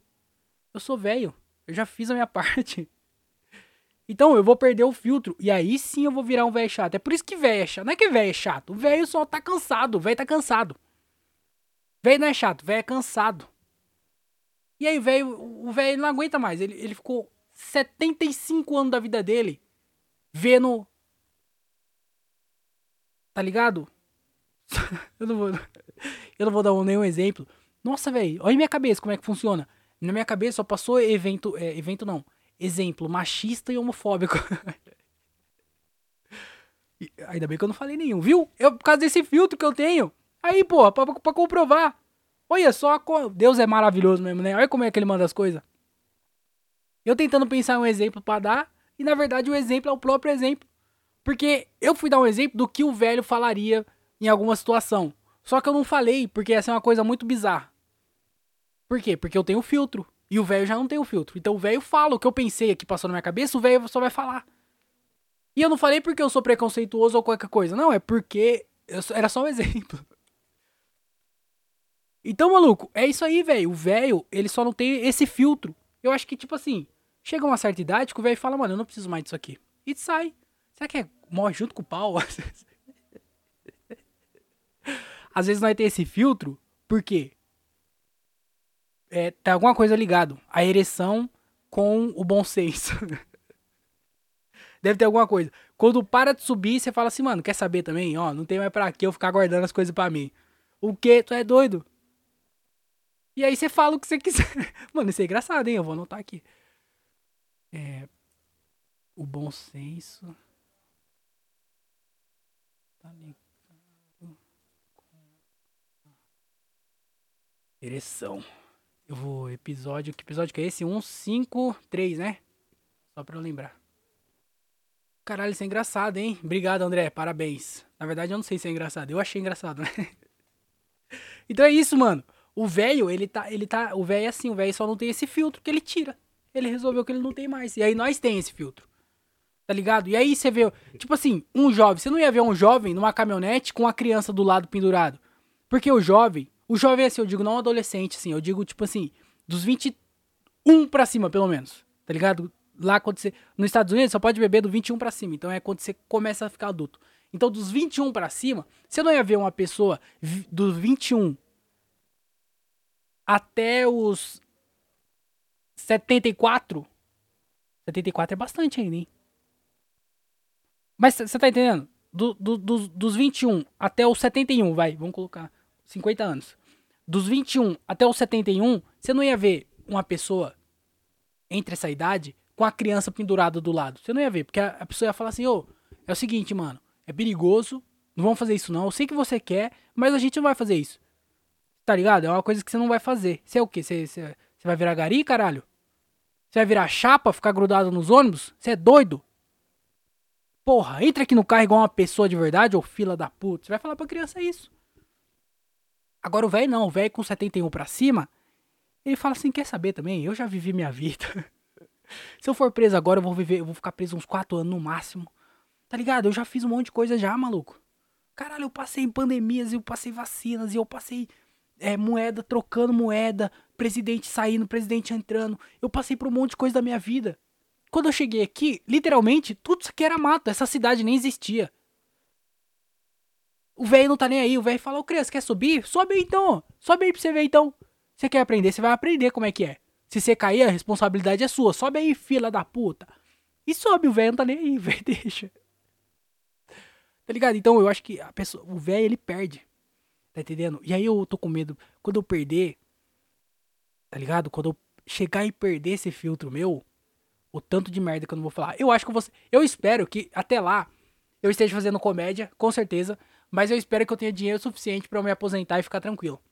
Eu sou velho. Eu já fiz a minha parte. Então eu vou perder o filtro. E aí sim eu vou virar um velho chato. É por isso que velho é chato. Não é que velho é chato. O velho só tá cansado. O velho tá cansado. Velho não é chato, velho é cansado. E aí, velho, o velho não aguenta mais. Ele, ele ficou 75 anos da vida dele vendo. Tá ligado? eu não vou. Eu não vou dar nenhum exemplo. Nossa, velho, olha minha cabeça como é que funciona. Na minha cabeça só passou evento. É, evento não. Exemplo machista e homofóbico. Ainda bem que eu não falei nenhum, viu? Eu, por causa desse filtro que eu tenho. Aí, pô, pra, pra comprovar. Olha só, Deus é maravilhoso mesmo, né? Olha como é que ele manda as coisas. Eu tentando pensar um exemplo para dar, e na verdade o exemplo é o próprio exemplo. Porque eu fui dar um exemplo do que o velho falaria em alguma situação. Só que eu não falei, porque essa é uma coisa muito bizarra. Por quê? Porque eu tenho filtro. E o velho já não tem o filtro. Então o velho fala o que eu pensei aqui, passou na minha cabeça, o velho só vai falar. E eu não falei porque eu sou preconceituoso ou qualquer coisa. Não, é porque era só um exemplo. Então, maluco, é isso aí, velho. O velho, ele só não tem esse filtro. Eu acho que, tipo assim, chega uma certa idade que o velho fala, mano, eu não preciso mais disso aqui. E sai. Será que é morre junto com o pau? Às vezes nós tem esse filtro, por quê? É, tem alguma coisa ligado. A ereção com o bom senso. Deve ter alguma coisa. Quando para de subir, você fala assim, mano, quer saber também? Ó, não tem mais pra que eu ficar guardando as coisas pra mim. O quê? Tu é doido? E aí você fala o que você quiser. Mano, isso é engraçado, hein? Eu vou anotar aqui. É. O bom senso. Tá ligado com Ereção. Eu vou. Episódio. Que episódio que é esse? 153, né? Só pra eu lembrar. Caralho, isso é engraçado, hein? Obrigado, André. Parabéns. Na verdade, eu não sei se é engraçado. Eu achei engraçado, né? então é isso, mano. O velho, ele tá, ele tá, o velho é assim, o velho só não tem esse filtro que ele tira. Ele resolveu que ele não tem mais. E aí nós tem esse filtro. Tá ligado? E aí você vê, tipo assim, um jovem, você não ia ver um jovem numa caminhonete com a criança do lado pendurado. Porque o jovem, o jovem assim, eu digo não adolescente assim, eu digo tipo assim, dos 21 para cima, pelo menos. Tá ligado? Lá quando você, nos Estados Unidos só pode beber do 21 para cima, então é quando você começa a ficar adulto. Então dos 21 para cima, você não ia ver uma pessoa dos 21 até os 74. 74 é bastante ainda, hein? Mas você tá entendendo? Do, do, do, dos 21 até os 71, vai, vamos colocar 50 anos. Dos 21 até os 71, você não ia ver uma pessoa entre essa idade com a criança pendurada do lado. Você não ia ver, porque a, a pessoa ia falar assim: ô, é o seguinte, mano, é perigoso, não vamos fazer isso não. Eu sei que você quer, mas a gente não vai fazer isso. Tá ligado? É uma coisa que você não vai fazer. Você é o quê? Você, você, você vai virar gari, caralho? Você vai virar chapa, ficar grudado nos ônibus? Você é doido? Porra, entra aqui no carro igual uma pessoa de verdade, ou fila da puta. Você vai falar pra criança isso. Agora o velho não, o velho com 71 pra cima, ele fala assim, quer saber também? Eu já vivi minha vida. Se eu for preso agora, eu vou viver, eu vou ficar preso uns 4 anos no máximo. Tá ligado? Eu já fiz um monte de coisa já, maluco. Caralho, eu passei em pandemias, eu passei vacinas, eu passei é, moeda trocando moeda, presidente saindo, presidente entrando. Eu passei por um monte de coisa da minha vida. Quando eu cheguei aqui, literalmente, tudo isso aqui era mato. Essa cidade nem existia. O velho não tá nem aí. O velho fala, ô criança, quer subir? Sobe aí então. Sobe aí pra você ver então. Você quer aprender? Você vai aprender como é que é. Se você cair, a responsabilidade é sua. Sobe aí, fila da puta. E sobe, o velho não tá nem aí, velho, deixa. Tá ligado? Então eu acho que a pessoa, o velho ele perde. Tá entendendo? E aí eu tô com medo. Quando eu perder. Tá ligado? Quando eu chegar e perder esse filtro meu. O tanto de merda que eu não vou falar. Eu acho que você. Eu espero que até lá. Eu esteja fazendo comédia, com certeza. Mas eu espero que eu tenha dinheiro suficiente para eu me aposentar e ficar tranquilo.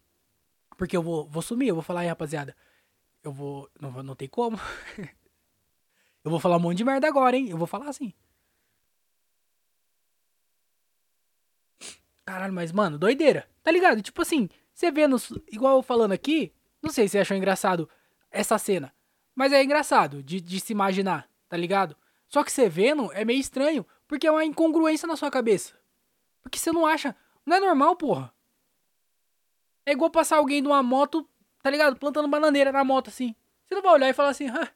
Porque eu vou, vou sumir, eu vou falar aí, rapaziada. Eu vou. Não, não tem como. eu vou falar um monte de merda agora, hein? Eu vou falar assim. Caralho, mas, mano, doideira. Tá ligado? Tipo assim, você vendo, igual eu falando aqui, não sei se você achou engraçado essa cena. Mas é engraçado de, de se imaginar, tá ligado? Só que você vendo é meio estranho, porque é uma incongruência na sua cabeça. Porque você não acha. Não é normal, porra. É igual passar alguém de uma moto, tá ligado? Plantando bananeira na moto assim. Você não vai olhar e falar assim, ah,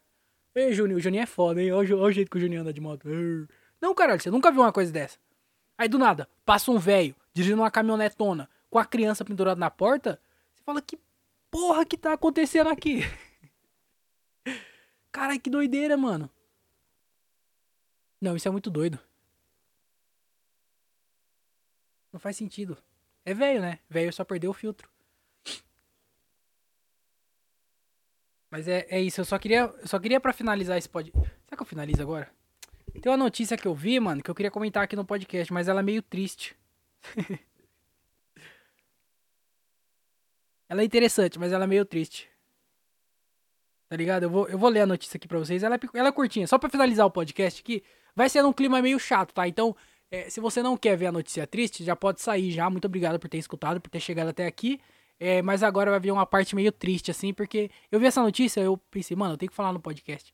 ei, Juninho, o Juninho é foda, hein? Olha, o jeito que o Juninho anda de moto. Não, caralho, você nunca viu uma coisa dessa. Aí do nada, passa um velho dirigindo uma caminhonetona com a criança pendurada na porta. Você fala, que porra que tá acontecendo aqui? Caralho, que doideira, mano. Não, isso é muito doido. Não faz sentido. É velho, né? Velho só perdeu o filtro. Mas é, é isso, eu só queria, eu só queria para finalizar esse podcast. Será que eu finalizo agora? Tem uma notícia que eu vi, mano, que eu queria comentar aqui no podcast, mas ela é meio triste. ela é interessante, mas ela é meio triste. Tá ligado? Eu vou, eu vou ler a notícia aqui pra vocês. Ela é, ela é curtinha, só pra finalizar o podcast aqui. Vai ser num clima meio chato, tá? Então, é, se você não quer ver a notícia triste, já pode sair já. Muito obrigado por ter escutado, por ter chegado até aqui. É, mas agora vai vir uma parte meio triste, assim, porque eu vi essa notícia, eu pensei, mano, eu tenho que falar no podcast.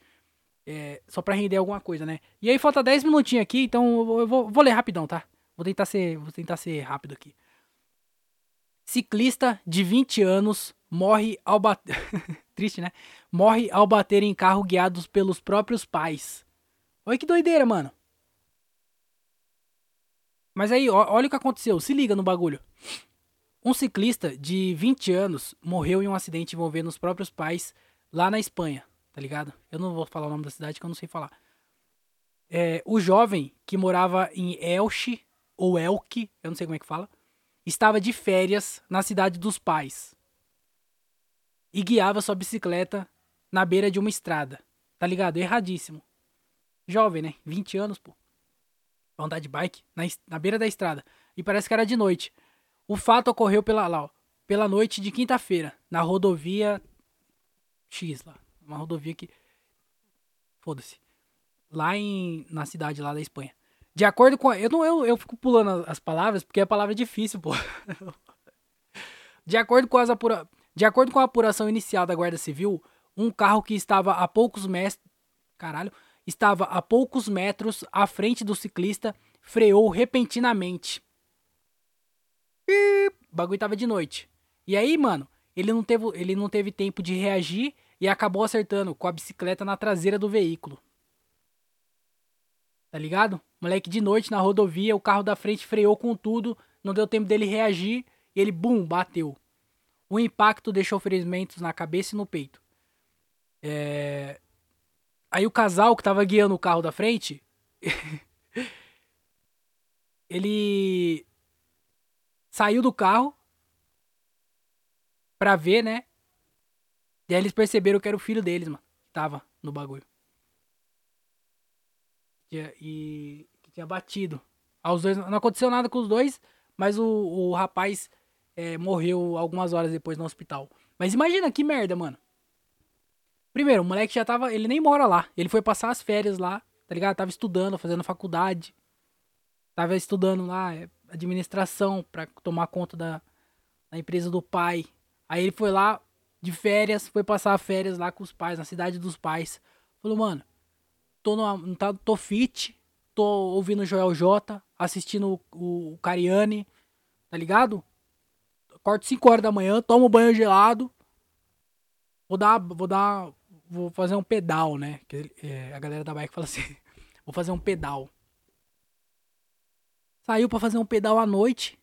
É, só pra render alguma coisa, né? E aí falta 10 minutinhos aqui, então eu vou, eu vou, ler rapidão, tá? Vou tentar ser, vou tentar ser rápido aqui. Ciclista de 20 anos morre ao bater. Triste, né? Morre ao bater em carro guiados pelos próprios pais. Olha que doideira, mano. Mas aí, ó, olha o que aconteceu. Se liga no bagulho. Um ciclista de 20 anos morreu em um acidente envolvendo os próprios pais lá na Espanha, tá ligado? Eu não vou falar o nome da cidade que eu não sei falar. É, o jovem que morava em Elche, ou Elque, eu não sei como é que fala, estava de férias na cidade dos pais e guiava sua bicicleta na beira de uma estrada. Tá ligado? Erradíssimo. Jovem, né? 20 anos, pô. Pra andar de bike na, na beira da estrada. E parece que era de noite. O fato ocorreu pela, lá, ó, pela noite de quinta-feira, na rodovia X lá. Uma rodovia que. Foda-se. Lá em. na cidade lá da Espanha. De acordo com. A, eu, não, eu, eu fico pulando as palavras porque a palavra é difícil, pô. De acordo com as apura... De acordo com a apuração inicial da Guarda Civil, um carro que estava a poucos metros. Caralho. Estava a poucos metros à frente do ciclista freou repentinamente o bagulho tava de noite. E aí, mano, ele não, teve, ele não teve tempo de reagir e acabou acertando com a bicicleta na traseira do veículo. Tá ligado? Moleque de noite na rodovia, o carro da frente freou com tudo, não deu tempo dele reagir e ele, bum, bateu. O impacto deixou ferimentos na cabeça e no peito. É... Aí o casal que tava guiando o carro da frente. ele saiu do carro pra ver, né? E aí eles perceberam que era o filho deles, mano. Que tava no bagulho. E, que tinha batido. Aos dois, não aconteceu nada com os dois, mas o, o rapaz é, morreu algumas horas depois no hospital. Mas imagina que merda, mano. Primeiro, o moleque já tava. Ele nem mora lá. Ele foi passar as férias lá, tá ligado? Tava estudando, fazendo faculdade. Tava estudando lá, é, administração para tomar conta da, da empresa do pai. Aí ele foi lá de férias, foi passar férias lá com os pais, na cidade dos pais. Falou, mano, tô, no, tá, tô fit, tô ouvindo o Joel J, assistindo o, o Cariani, tá ligado? Corto 5 horas da manhã, tomo banho gelado. Vou dar, vou dar, vou fazer um pedal, né? Que, é, a galera da bike fala assim, vou fazer um pedal. Saiu para fazer um pedal à noite.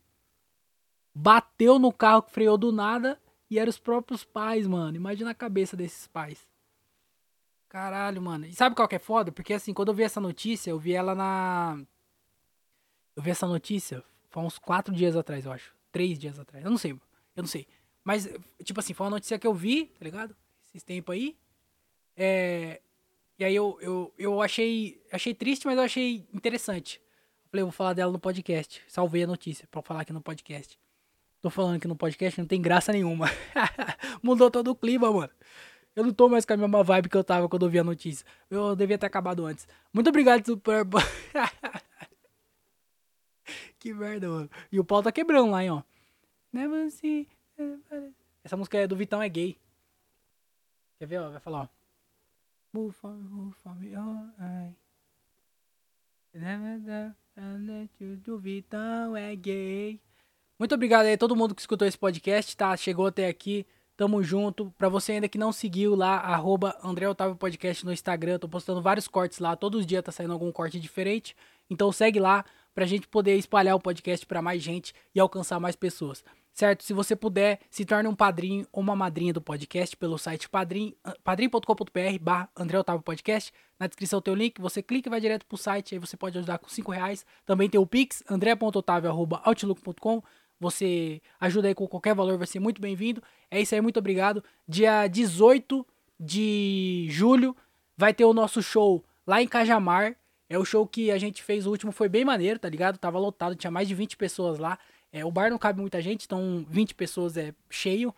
Bateu no carro que freou do nada. E eram os próprios pais, mano. Imagina a cabeça desses pais. Caralho, mano. E sabe qual que é foda? Porque assim, quando eu vi essa notícia, eu vi ela na. Eu vi essa notícia foi uns quatro dias atrás, eu acho. Três dias atrás. Eu não sei. Eu não sei. Mas, tipo assim, foi uma notícia que eu vi, tá ligado? Esses tempos aí. É. E aí eu, eu, eu achei. Achei triste, mas eu achei interessante. Falei, vou falar dela no podcast. Salvei a notícia pra falar aqui no podcast. Tô falando aqui no podcast, não tem graça nenhuma. Mudou todo o clima, mano. Eu não tô mais com a mesma vibe que eu tava quando eu vi a notícia. Eu devia ter acabado antes. Muito obrigado, Super. que merda, mano. E o pau tá quebrando lá, hein, ó. Essa música é do Vitão é gay. Quer ver, ó? Vai falar, ó. Move for, me, Vitão é gay. Muito obrigado aí a todo mundo que escutou esse podcast, tá? Chegou até aqui. Tamo junto. Pra você ainda que não seguiu lá, arroba André Otávio Podcast no Instagram. Tô postando vários cortes lá. Todos os dias tá saindo algum corte diferente. Então segue lá pra gente poder espalhar o podcast para mais gente e alcançar mais pessoas. Certo? Se você puder, se torne um padrinho ou uma madrinha do podcast pelo site padrim, padrim.com.br barra André Otávio Podcast. Na descrição tem o link, você clica e vai direto pro site, aí você pode ajudar com 5 reais. Também tem o Pix, andré.otávio.outlook.com. Você ajuda aí com qualquer valor, vai ser muito bem-vindo. É isso aí, muito obrigado. Dia 18 de julho vai ter o nosso show lá em Cajamar. É o show que a gente fez, o último foi bem maneiro, tá ligado? Tava lotado, tinha mais de 20 pessoas lá. É, o bar não cabe muita gente, então 20 pessoas é cheio.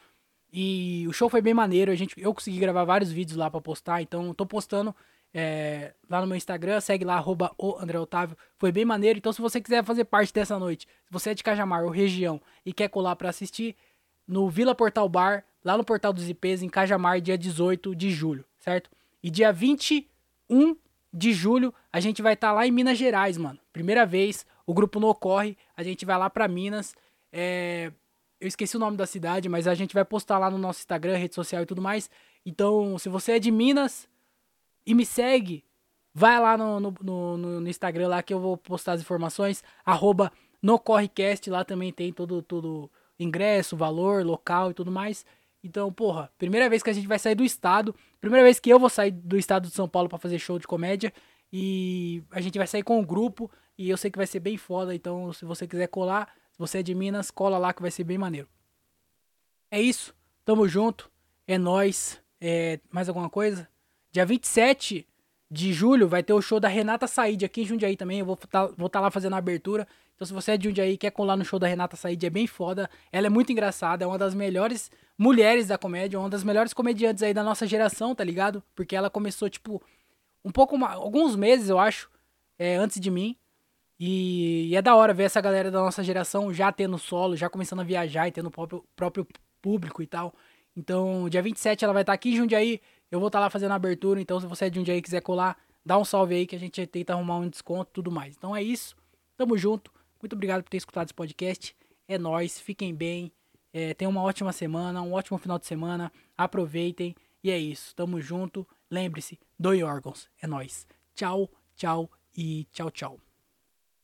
E o show foi bem maneiro, a gente, eu consegui gravar vários vídeos lá para postar, então tô postando é, lá no meu Instagram, segue lá, arroba foi bem maneiro, então se você quiser fazer parte dessa noite, se você é de Cajamar ou região e quer colar para assistir, no Vila Portal Bar, lá no Portal dos IPs, em Cajamar, dia 18 de julho, certo? E dia 21 de julho, a gente vai estar tá lá em Minas Gerais, mano. Primeira vez, o grupo não ocorre, a gente vai lá para Minas. É, eu esqueci o nome da cidade, mas a gente vai postar lá no nosso Instagram, rede social e tudo mais. Então, se você é de Minas e me segue, vai lá no, no, no, no Instagram lá que eu vou postar as informações. Arroba NoCorreCast, lá também tem todo, todo ingresso, valor, local e tudo mais. Então, porra, primeira vez que a gente vai sair do estado, primeira vez que eu vou sair do estado de São Paulo para fazer show de comédia e a gente vai sair com o grupo e eu sei que vai ser bem foda, então se você quiser colar, se você é de Minas, cola lá que vai ser bem maneiro. É isso, tamo junto, é nós. É, mais alguma coisa? Dia 27 de julho vai ter o show da Renata Said aqui em Jundiaí também. Eu vou estar tá, tá lá fazendo a abertura. Então, se você é de Jundiaí e quer colar no show da Renata Said, é bem foda. Ela é muito engraçada, é uma das melhores mulheres da comédia, uma das melhores comediantes aí da nossa geração, tá ligado? Porque ela começou, tipo, um pouco, alguns meses, eu acho, é, antes de mim. E, e, é da hora ver essa galera da nossa geração já tendo solo, já começando a viajar e tendo o próprio, próprio público e tal. Então, dia 27 ela vai estar tá aqui em Jundiaí. Eu vou estar tá lá fazendo a abertura. Então, se você é de Jundiaí e quiser colar, dá um salve aí que a gente tenta arrumar um desconto e tudo mais. Então é isso. Tamo junto. Muito obrigado por ter escutado esse podcast. É nós. Fiquem bem. É, tenham uma ótima semana, um ótimo final de semana. Aproveitem. E é isso. Tamo junto. Lembre-se, doe órgãos. É nós. Tchau, tchau e tchau, tchau.